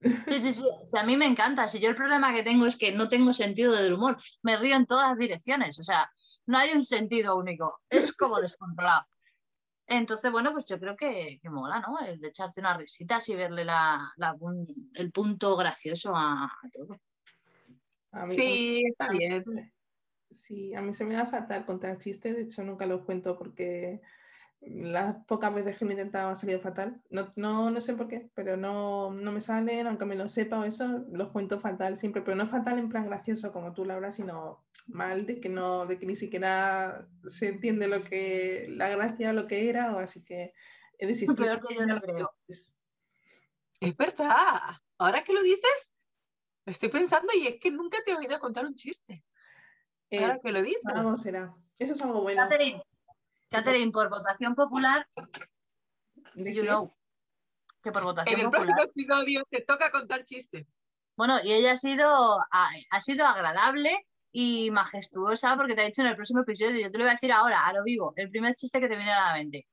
Sí, sí, sí. a mí me encanta. Si yo el problema que tengo es que no tengo sentido del humor. Me río en todas direcciones. O sea, no hay un sentido único. Es como descontrolado. Entonces, bueno, pues yo creo que, mola, ¿no? El de echarte unas risitas y verle el punto gracioso a, todo. sí, está bien. Sí, a mí se me da fatal contar chistes. De hecho, nunca los cuento porque las pocas veces que lo he intentado ha salido fatal. No, no, no sé por qué, pero no, no, me salen, aunque me lo sepa o eso, los cuento fatal siempre, pero no fatal en plan gracioso como tú, Laura, sino mal de que no, de que ni siquiera se entiende lo que, la gracia o lo que era, o así que he desistido. que yo no creo. Es verdad. Ahora que lo dices, estoy pensando y es que nunca te he oído contar un chiste. Ahora eh, que lo dices. será. Eso es algo bueno. Catherine, por votación popular, ¿De you know, que por votación en el próximo episodio te toca contar chistes. Bueno, y ella ha sido, ha, sido agradable y majestuosa porque te ha dicho en el próximo episodio, yo te lo voy a decir ahora, a lo vivo, el primer chiste que te viene a la mente.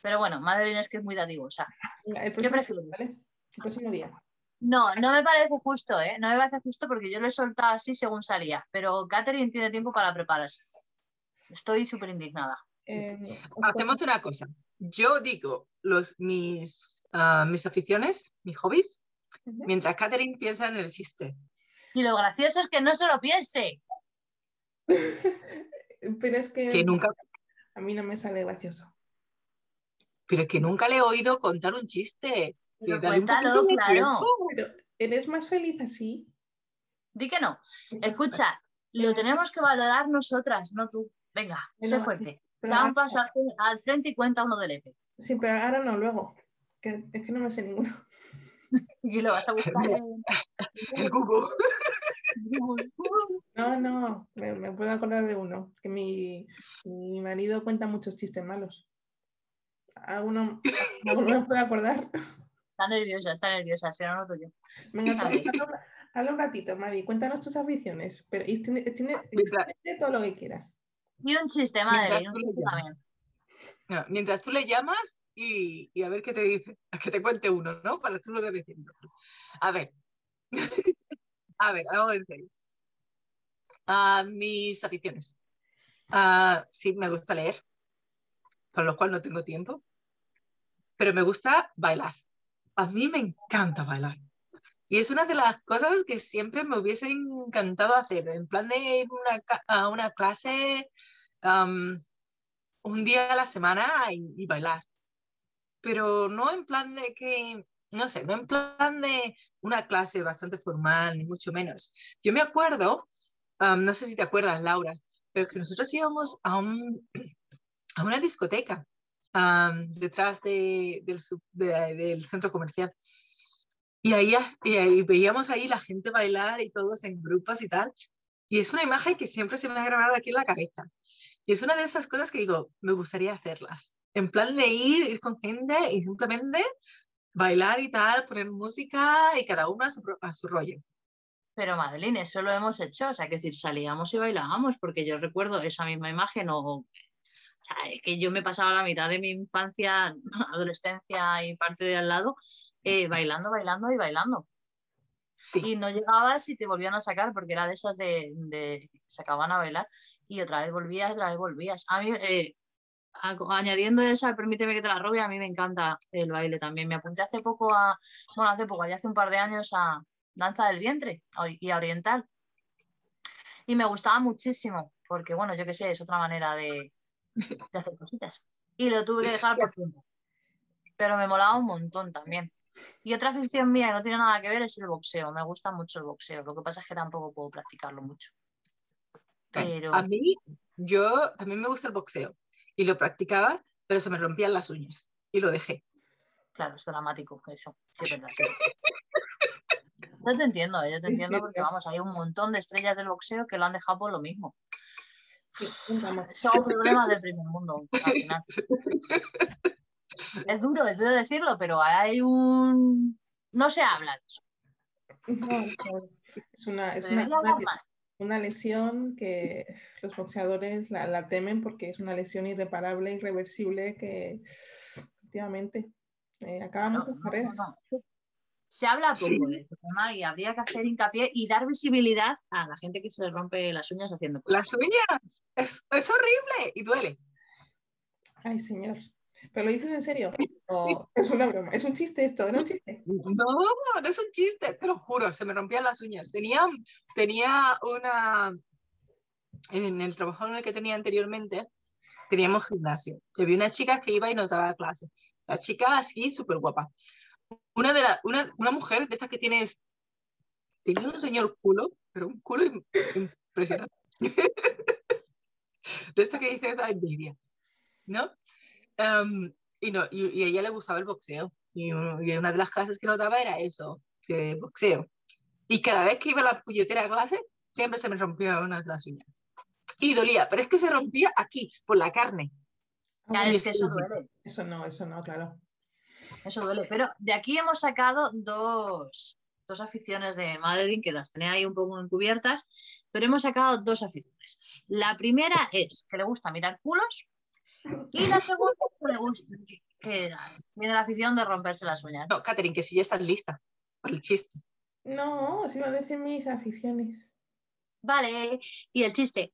Pero bueno, Madeleine es que es muy dadivosa. El ¿Qué prefieres? ¿vale? El próximo día. No, no me parece justo, ¿eh? No me parece justo porque yo lo he soltado así según salía, pero Catherine tiene tiempo para prepararse. Estoy súper indignada. Em, Hacemos una cosa. Yo digo los, mis, ah, mis aficiones, mis hobbies, mientras Catherine piensa en el chiste. Y lo gracioso es que no se lo piense. Pero es que, nunca... a mí no me sale gracioso. Pero es que nunca le he oído contar un chiste. cuéntalo, claro. ¿Eres más feliz así? Di que no. Escucha, lo tenemos que valorar nosotras, no tú. Venga, sé fuerte da un paso al, frente y cuenta uno del EP. Sí, pero ahora no, luego. Que, es que no me sé ninguno. y lo vas a buscar en el Google. No, no, me, puedo acordar de uno, que mi, mi, marido cuenta muchos chistes malos. ¿Alguno, ¿alguno me puede acordar? Está nerviosa, está nerviosa, será lo tuyo. Venga, habla un ratito, Madi, cuéntanos tus ambiciones, pero tiene, tiene, tiene todo lo que quieras. Y un chiste, madre, un chiste también. mientras tú le llamas y, y, a ver qué te dice, a que te cuente uno, ¿no? Para tú lo que diciendo. A ver. a ver, vamos en serio. Uh, mis aficiones. Uh, sí, me gusta leer, con lo cual no tengo tiempo, pero me gusta bailar. A mí me encanta bailar. Y es una de las cosas que siempre me hubiese encantado hacer, en plan de ir una, a una clase un día a la semana y, bailar. Pero no en plan de que, no sé, no en plan de una clase bastante formal, ni mucho menos. Yo me acuerdo, no sé si te acuerdas, Laura, pero que nosotros íbamos a, a una discoteca detrás de, del centro comercial. Y ahí, y veíamos ahí la gente bailar y todos en grupos y tal. Y es una imagen que siempre se me ha grabado aquí en la cabeza. Y es una de esas cosas que digo, me gustaría hacerlas. En plan de ir, ir con gente y simplemente bailar y tal, poner música y cada uno a su, a su rollo. Pero Madeline, eso lo hemos hecho, o sea, que decir, salíamos y bailábamos, porque yo recuerdo esa misma imagen, o, o sea, que yo me pasaba la mitad de mi infancia, adolescencia y parte de al lado, eh, bailando, bailando y bailando. Y no llegabas y te volvían a sacar porque era de esas de, de se acaban a bailar y otra vez volvías, otra vez volvías. A mí, eh, añadiendo eso, permíteme que te la robe, a mí me encanta el baile también. Me apunté hace poco a, bueno, hace poco, ya hace un par de años a danza del vientre y a oriental. Y me gustaba muchísimo, porque bueno, yo qué sé, es otra manera de, de hacer cositas. Y lo tuve que dejar por tiempo. Pero me molaba un montón también. Y otra afición mía que no tiene nada que ver es el boxeo. Me gusta mucho el boxeo. Lo que pasa es que tampoco puedo practicarlo mucho. Pero A mí, yo también me gusta el boxeo y lo practicaba, pero se me rompían las uñas y lo dejé. claro, es dramático eso. Sí, verdad, sí. Yo te entiendo, yo te entiendo porque vamos, hay un montón de estrellas del boxeo que lo han dejado por lo mismo. Son problemas del primer mundo, al final. Es duro, es duro decirlo, pero hay un... No se habla de eso. Es una, es una, una- lesión que los boxeadores la, la temen porque es una lesión irreparable, irreversible que efectivamente eh, acaba No, muchas no, carreras. no. Se habla poco de este tema y habría que hacer hincapié y dar visibilidad a la gente que se le rompe las uñas haciendo cosas. Las uñas, es, es horrible y duele. Ay, señor. ¿Pero lo dices en serio? ¿O es una broma? ¿Es un chiste esto? ¿Era un chiste? No, no es un chiste, te lo juro, se me rompían las uñas. Tenía, tenía una, en el trabajo en el que tenía anteriormente, teníamos gimnasio. Y había una chica que iba y nos daba clase. La chica así, súper guapa. Una, de la, una, una mujer de estas que tienes, tenía un señor culo, pero un culo im- impresionante. de esto que dice da envidia, ¿no? Em, y, no y, y a ella le gustaba el boxeo. Y, uno- y una de las clases que nos daba era eso, de boxeo. Y cada vez que iba a la puñetera clase, siempre se me rompía una de las uñas. Y dolía, pero es que se rompía aquí, por la carne. Ya, Ay, es que eso sí. duele, Eso no, eso no, claro. eso duele. Pero de aquí hemos sacado dos, dos aficiones de Madeline que las tenía ahí un poco encubiertas, pero hemos sacado dos aficiones. La primera es que le gusta mirar culos y la segunda que le gusta, que, tiene la afición de romperse las uñas. No, Catherine, que si ya estás lista para el chiste. No, os iba a decir mis aficiones. Vale, y el chiste.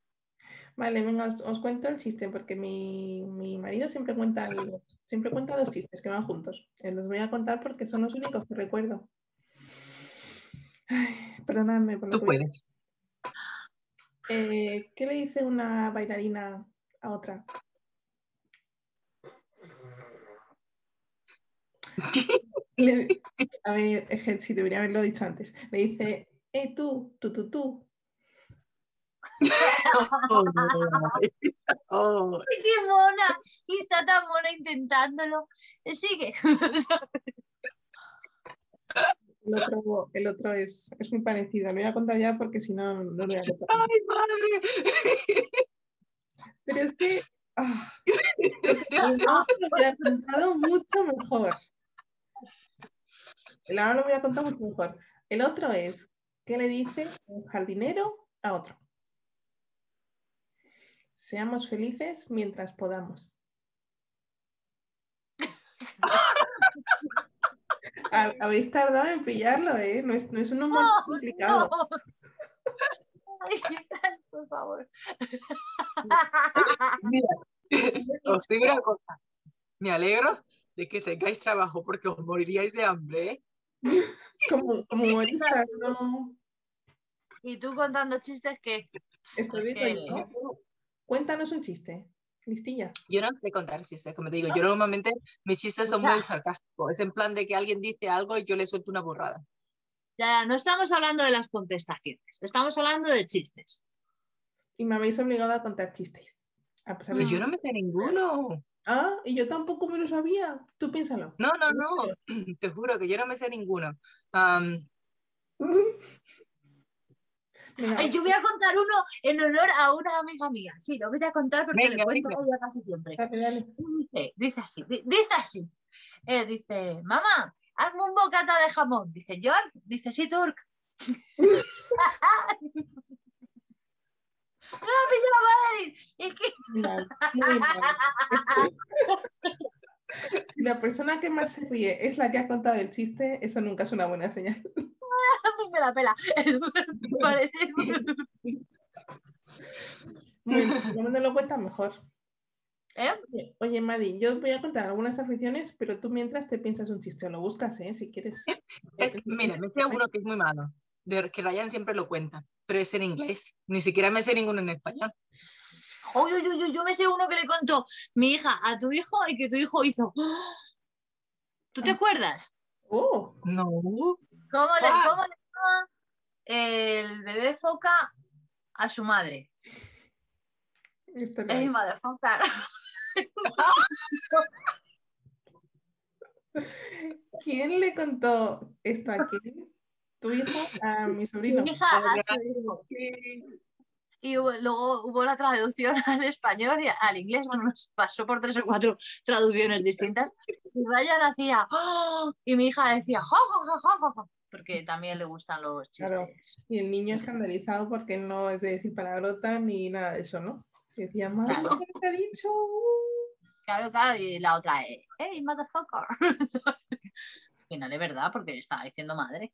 Vale, venga, os, os cuento el chiste porque mi, mi marido siempre cuenta, el- siempre cuenta dos chistes que van juntos. Eh, los voy a contar porque son los únicos que recuerdo. Ay, perdonadme por lo Tú que puedes. Eh, ¿Qué le dice una bailarina a otra? Le- a ver, es que sí, debería haberlo dicho antes. Le dice, eh, tú, tú, tú, tú. Oh, oh, ¡Ay, ¡Qué mona! Y está tan mona intentándolo. Sigue. El otro, el otro es, es muy parecido. Lo voy a contar ya porque si no, no lo voy a contar. ¡Ay, madre! Pero es que que otro lo hubiera contado mucho mejor. El ahora lo voy a contar mucho mejor. El otro es, ¿qué le dice un jardinero a otro? Seamos felices mientras podamos. Ha- Habéis tardado en pillarlo, ¿eh? No es, no es un humor No, complicado. no. Ay, por favor. Mira, os digo una cosa. Me alegro de que tengáis trabajo porque os moriríais de hambre, ¿eh? Como, como humorista, no. Y tú contando chistes que. Esto Es digo que- yo. Cuéntanos un chiste. Listilla. Yo no sé contar chistes, como te digo, yo normalmente mis chistes son muy sarcásticos. Es en plan de que alguien dice algo y yo le suelto una burrada. Ya, ya, no estamos hablando de las contestaciones, estamos hablando de chistes. Y me habéis obligado a contar chistes. A pesar de yo no me sé ninguno. Ah, y yo tampoco me lo sabía. Tú piénsalo. No, no, no. Te juro que yo no me sé ninguno. Ay, yo voy a contar uno en honor a una amiga mía. Sí, lo voy a contar porque Venga, le cuento venga. casi siempre. dale, dale. Dice, dice así, di- dice así. Eh, dice, mamá, hazme un bocata de jamón. Dice, York, dice, sí, Turk. ¡No la pilla la madre! Es que Mal, muy mal. Si la persona que más se ríe es la que ha contado el chiste, eso nunca es una buena señal. me la pela. Me parece. Bueno, no lo cuentas mejor. ¿Eh? Oye, Madi, yo voy a contar algunas aficiones, pero tú mientras te piensas un chiste o lo buscas, ¿eh? Si quieres. es- mira, me sé uno que es muy malo. De que Ryan siempre lo cuenta, pero es en inglés. Ni siquiera me sé ninguno en español. Uy, uy, uy, yo me sé uno que le contó mi hija a tu hijo y que tu hijo hizo. ¡Ah! ¿Tú te acuerdas? Oh, No. ¿Cómo le, ¿Cuál? cómo le llama el bebé foca a su madre? esto no Ey, es. motherfucker. ¿Quién le contó esto a quién? ¿Tu hijo? A mi sobrino. Mi hija a su hijo. Y hubo- luego hubo la traducción al español y al inglés. Bueno, nos pasó por tres o cuatro traducciones distintas. Y Ryan hacía "Ah", y mi hija decía porque también le gustan los chistes. Claro. Y el niño escandalizado porque no es de decir palabrota ni nada de eso, ¿no? Decía, madre, Claro. ¿qué te ha dicho? Claro, claro, y la otra es hey, motherfucker. y no es verdad, porque le estaba diciendo madre.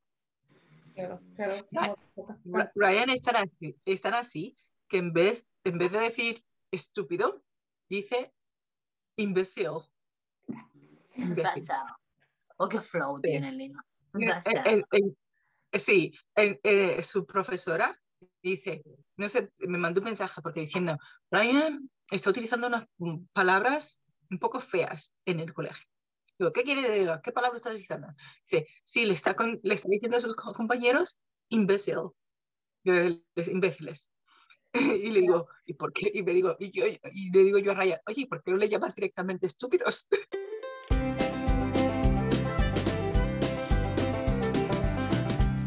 Claro, claro. Ra- Ryan es tan así, es tan así que en vez, en vez de decir estúpido, dice imbécil. Imbécil. Pasa. O qué flow Sí. tiene el niño. Eh, sí, eh, su profesora dice, no sé, me mandó un mensaje porque diciendo, Ryan está utilizando unas mm, palabras un poco feas en el colegio. Digo, ¿qué quiere decir? ¿Qué palabra está utilizando? Dice, sí, le está, con- le está diciendo a sus co- compañeros imbécil, les- imbéciles. Y le digo, ¿y por qué? Y, me digo, y, yo, y le digo yo a Ryan, oye, ¿y ¿por qué no le llamas directamente estúpidos?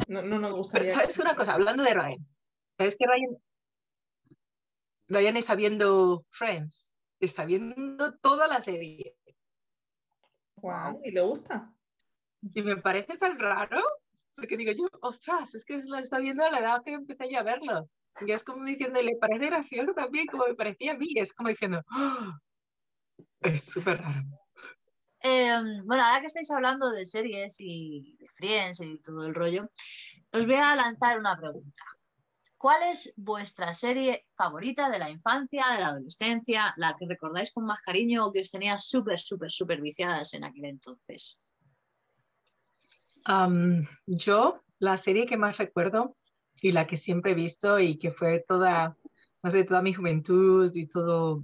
No, no nos Pero, gustaría. ¿sabes una cosa? Hablando de Ryan, ¿sabes que Ryan, Ryan está viendo Friends? Está viendo toda la serie. Guau, ¿Y le gusta? Y me parece tan raro, porque digo yo, ostras, es que lo está viendo a la edad que empecé yo a verlo. Y es como diciendo, le parece gracioso también, como me parecía a mí. Es como diciendo, "Ah". es súper raro. Eh, bueno, ahora que estáis hablando de series y de Friends y todo el rollo, os voy a lanzar una pregunta. ¿Cuál es vuestra serie favorita de la infancia, de la adolescencia, la que recordáis con más cariño o que os tenía súper, súper, súper viciadas en aquel entonces? Yo, la serie que más recuerdo y la que siempre he visto y que fue toda, no sé, toda mi juventud y todo,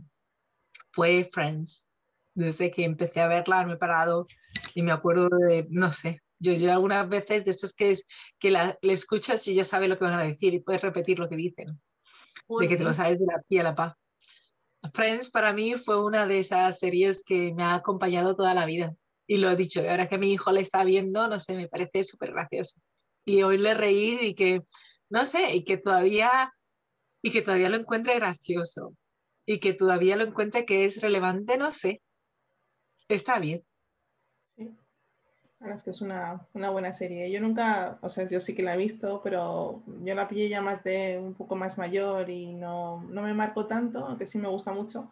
fue Friends. Desde que empecé a verla no he parado y me acuerdo de, no sé, yo, yo algunas veces de estos que es que la, le escuchas y ya sabes lo que van a decir y puedes repetir lo que dicen, de que te lo sabes de la pie a la pa. Friends para mí fue una de esas series que me ha acompañado toda la vida. Y lo he dicho, ahora que mi hijo le está viendo, no sé, me parece súper gracioso. Y oírle reír y que, no sé, y que todavía, y que todavía lo encuentre gracioso. Y que todavía lo encuentre que es relevante, no sé. Está bien. Es que es una, una buena serie. Yo nunca, o sea, yo sí que la he visto, pero yo la pillé ya más de un poco más mayor y no, no me marcó tanto, aunque sí me gusta mucho.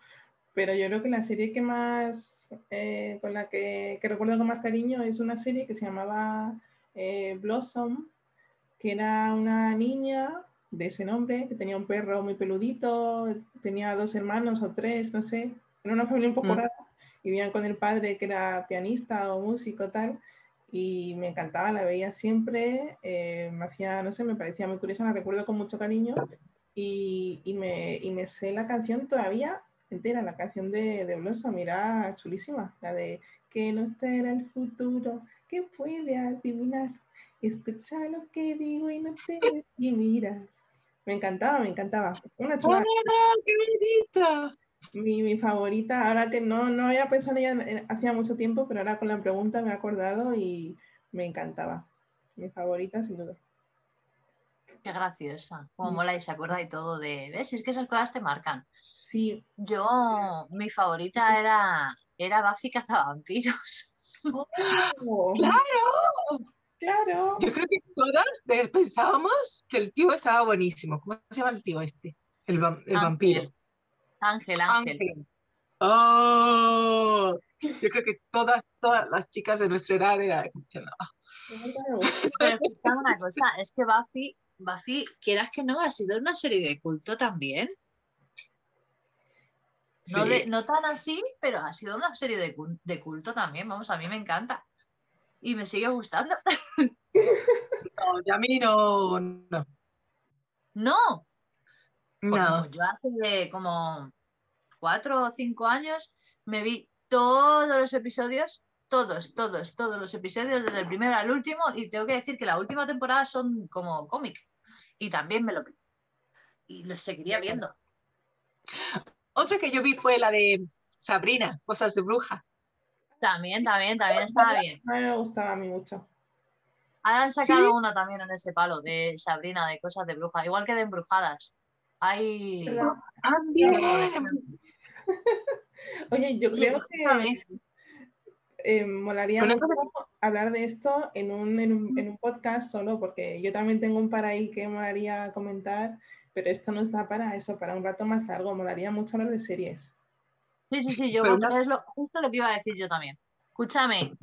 Pero yo creo que la serie que más, eh, con la que, que recuerdo con más cariño es una serie que se llamaba eh, Blossom, que era una niña de ese nombre, que tenía un perro muy peludito, tenía dos hermanos o tres, no sé, era una familia un poco Mm. rara, y vivían con el padre que era pianista o músico tal, y me encantaba, la veía siempre, eh, me hacía, no sé, me parecía muy curiosa, la recuerdo con mucho cariño, y, y me, y me sé la canción todavía entera, la canción de, de Blossom, mira, chulísima, la de que no espera el futuro, que puede adivinar, escucha lo que digo y no te y miras. Me encantaba, me encantaba. Una chula. ¡Oh, qué bonito! Mi, mi favorita, ahora que no, no había pensado en ella hacía mucho tiempo, pero ahora con la pregunta me he acordado y me encantaba. Mi favorita, sin duda. Qué graciosa. Como Mm. mola y se acuerda y todo de. ¿Ves? Es que esas cosas te marcan. Sí. Yo, mi favorita era, era Buffy Cazavampiros. Oh, ¡Claro! claro. Yo creo que todas eh, pensábamos que el tío estaba buenísimo. ¿Cómo se llama el tío este? El, el vampiro. Ángel, Ángel. Ángel. ¡Oh! Yo creo que todas, todas las chicas de nuestra edad eran "Ah, Pero una cosa, es que Buffy, Buffy, quieras que no, ha sido una serie de culto también. No, sí". de- no tan así, pero ha sido una serie de, cul- de culto también. Vamos, a mí me encanta. Y me sigue gustando. No, y a mí no. No. No, No. yo hace como cuatro o cinco años me vi todos los episodios, todos, todos, todos los episodios, desde el primero al último, y tengo que decir que la última temporada son como cómic. Y también me lo vi. Y lo seguiría viendo. Otra que yo vi fue la de Sabrina, Cosas de Bruja. También, también, también estaba bien. A mí me gustaba a mí mucho. Ahora han sacado ¿Sí? una también en ese palo de Sabrina, de cosas de bruja, igual que de embrujadas. Hay. ¿Verdad? También. Oye, yo creo que eh, molaría hablar de esto en un, en, un, en un podcast solo, porque yo también tengo un para ahí que molaría comentar, pero esto no está para eso, para un rato más largo. Molaría mucho hablar de series. Sí, sí, sí, yo Pero es lo- justo lo que iba a decir yo también. Escúchame,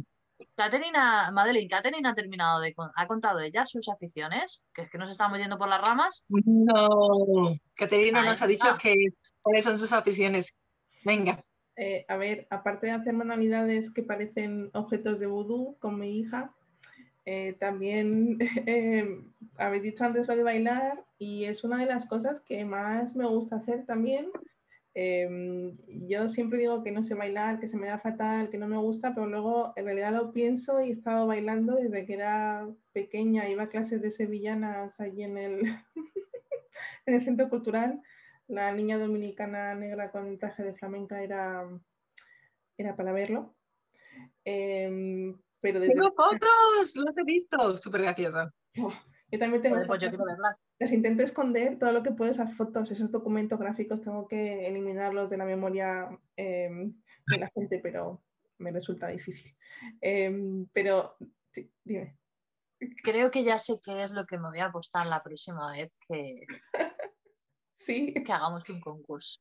Caterina, Madeline, Caterina ha terminado de ha contado ella sus aficiones, que es que nos estamos yendo por las ramas. No. Caterina nos ha dicho no. que cuáles son sus aficiones. Venga. Eh, a ver, aparte de hacer manualidades que parecen objetos de vudú con mi hija, eh, también eh, habéis dicho antes lo de bailar y es una de las cosas que más me gusta hacer también. Em, yo siempre digo que no sé bailar, que se me da fatal, que no me gusta, pero luego en realidad lo pienso y he estado bailando desde que era pequeña, iba a clases de sevillanas allí en el, en el centro cultural. La niña dominicana negra con traje de flamenca era, era para verlo. Em, pero desde Tengo fotos, los he visto. Súper graciosa. Uf, yo también tengo pues yo fotos. quiero verlas. Las intento esconder todo lo que puedo esas fotos, esos documentos gráficos, tengo que eliminarlos de la memoria em, de la gente, pero me resulta difícil. Em, pero, sí, dime. Creo que ya sé qué es lo que me voy a apostar la próxima vez que, Sí, que hagamos un concurso.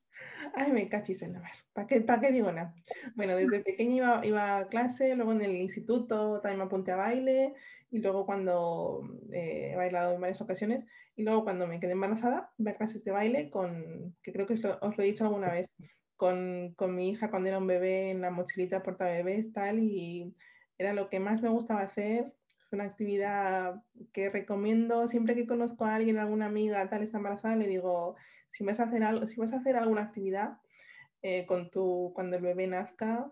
ay, me cachis en la mar. ¿Para qué, para qué digo nada? Bueno, desde pequeña iba, iba a clase, luego en el instituto también me apunté a baile, y luego cuando eh, he bailado en varias ocasiones, y luego cuando me quedé embarazada, iba a clases de baile con, que creo que os lo, os lo he dicho alguna vez, con, con mi hija cuando era un bebé en la mochilita porta bebés, tal, y era lo que más me gustaba hacer. Una actividad que recomiendo siempre que conozco a alguien, alguna amiga, tal, está embarazada, le digo, si vas a hacer, algo, si vas a hacer alguna actividad eh, con tu, cuando el bebé nazca,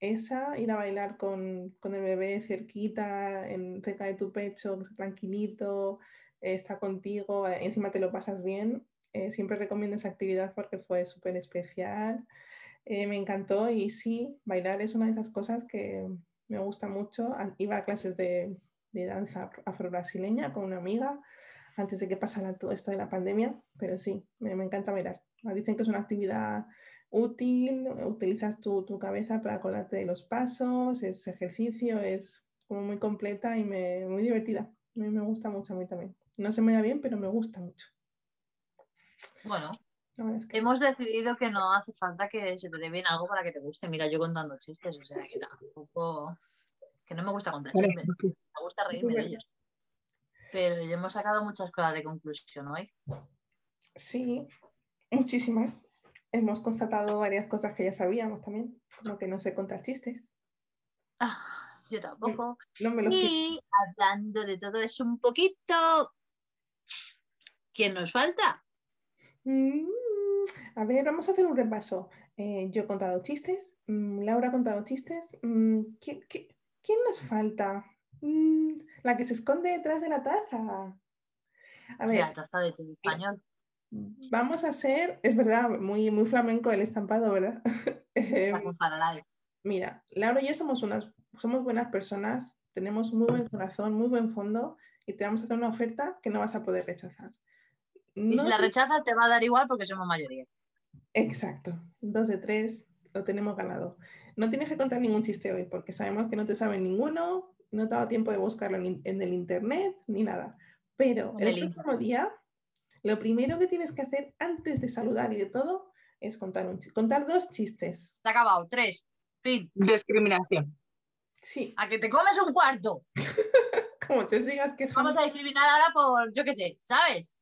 esa, ir a bailar con, con el bebé cerquita, en, cerca de tu pecho, que esté tranquilito, eh, está contigo, eh, encima te lo pasas bien. siempre recomiendo esa actividad porque fue súper especial. me encantó y sí, bailar es una de esas cosas que me gusta mucho. Iba a clases de, de danza afro- afro-brasileña con una amiga antes de que pasara todo esto de la pandemia, pero sí, me, me encanta bailar. Dicen que es una actividad útil, utilizas tu, tu cabeza para acordarte de los pasos, es ejercicio, es como muy completa y me, muy divertida. A mí me gusta mucho a mí también. No se me da bien, pero me gusta mucho. Bueno, La verdad es que sí. hemos decidido que no hace falta que se te dé bien algo para que te guste. Mira, yo contando chistes, o sea, que tampoco. Que no me gusta contar chistes, me gusta reírme de ellos. Pero ya hemos sacado muchas cosas de conclusión hoy. Sí, muchísimas. Hemos constatado varias cosas que ya sabíamos también, como que no sé contar chistes. Ah, yo tampoco. No me los. Y hablando de todo eso un poquito, ¿quién nos falta? Mm, A ver, vamos a hacer un repaso. Eh, yo he contado chistes, mm, Laura ha contado chistes. mm, ¿qui- qui- ¿Quién nos falta? Mm, La que se esconde detrás de la taza. A ver, La taza de tu español. vamos a hacer, es verdad, muy, muy flamenco el estampado, ¿verdad? Em, La con Faralay. Mira, Laura y yo somos unas, somos buenas personas, tenemos muy buen corazón, muy buen fondo y te vamos a hacer una oferta que no vas a poder rechazar. Y No si la rechazas, te va a dar igual porque somos mayoría. Exacto, dos de tres, lo tenemos ganado. No tienes que contar ningún chiste hoy porque sabemos que no te saben ninguno, no te ha dado tiempo de buscarlo en, el internet ni nada. Pero el el próximo día, lo primero que tienes que hacer antes de saludar y de todo es contar, un, contar dos chistes. Se ha acabado. Tres. Fin. Discriminación. Sí, A que te comes un cuarto. como te sigas quejando. Vamos a discriminar ahora por, yo qué sé, ¿sabes?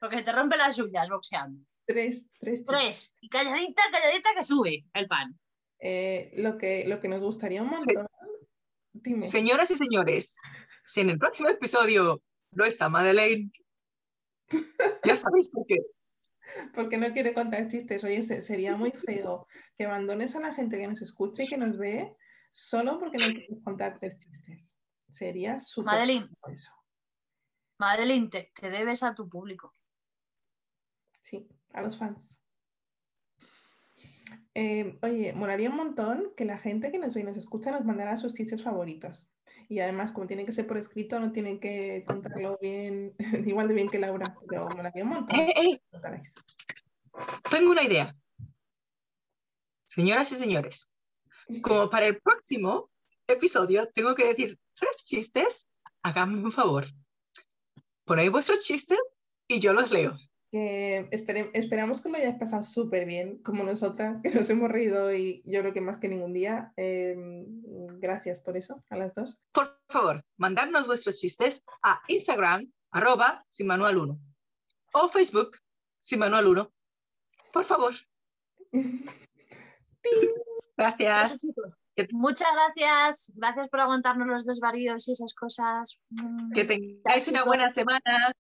Porque se te rompen las uñas boxeando. Tres, tres chistes. Tres. Y calladita, calladita que sube el pan. Eh, lo, que, lo que nos gustaría un Sí. montón. Dime. Señoras y señores, si en el próximo episodio no está Madeleine. Ya sabéis por qué. Porque no quiere contar chistes. Oye, se- sería muy feo que abandones a la gente que nos escucha y que nos ve solo porque no quieres contar tres chistes. Sería súper Madeline. eso. Madeline, te, te debes a tu público. Sí, a los fans. Eh, oye, molaría un montón que la gente que nos ve y nos escucha nos mandara sus chistes favoritos. Y además, como tienen que ser por escrito, no tienen que contarlo bien, igual de bien que Laura, pero molaría un montón. Eh, eh, tengo una idea. Señoras y señores, como para el próximo episodio tengo que decir tres chistes, háganme un favor. Ponéis vuestros chistes y yo los leo. Que espere- esperamos que lo hayáis pasado súper bien, como nosotras, que nos hemos reído y yo creo que más que ningún día. Eh, gracias por eso, a las dos. Por favor, mandadnos vuestros chistes a Instagram, arroba, sin manual 1. O Facebook, sin manual 1. Por favor. Gracias. Muchas gracias. Gracias por aguantarnos los desvaríos y esas cosas. Mm. Que tengáis una buena semana.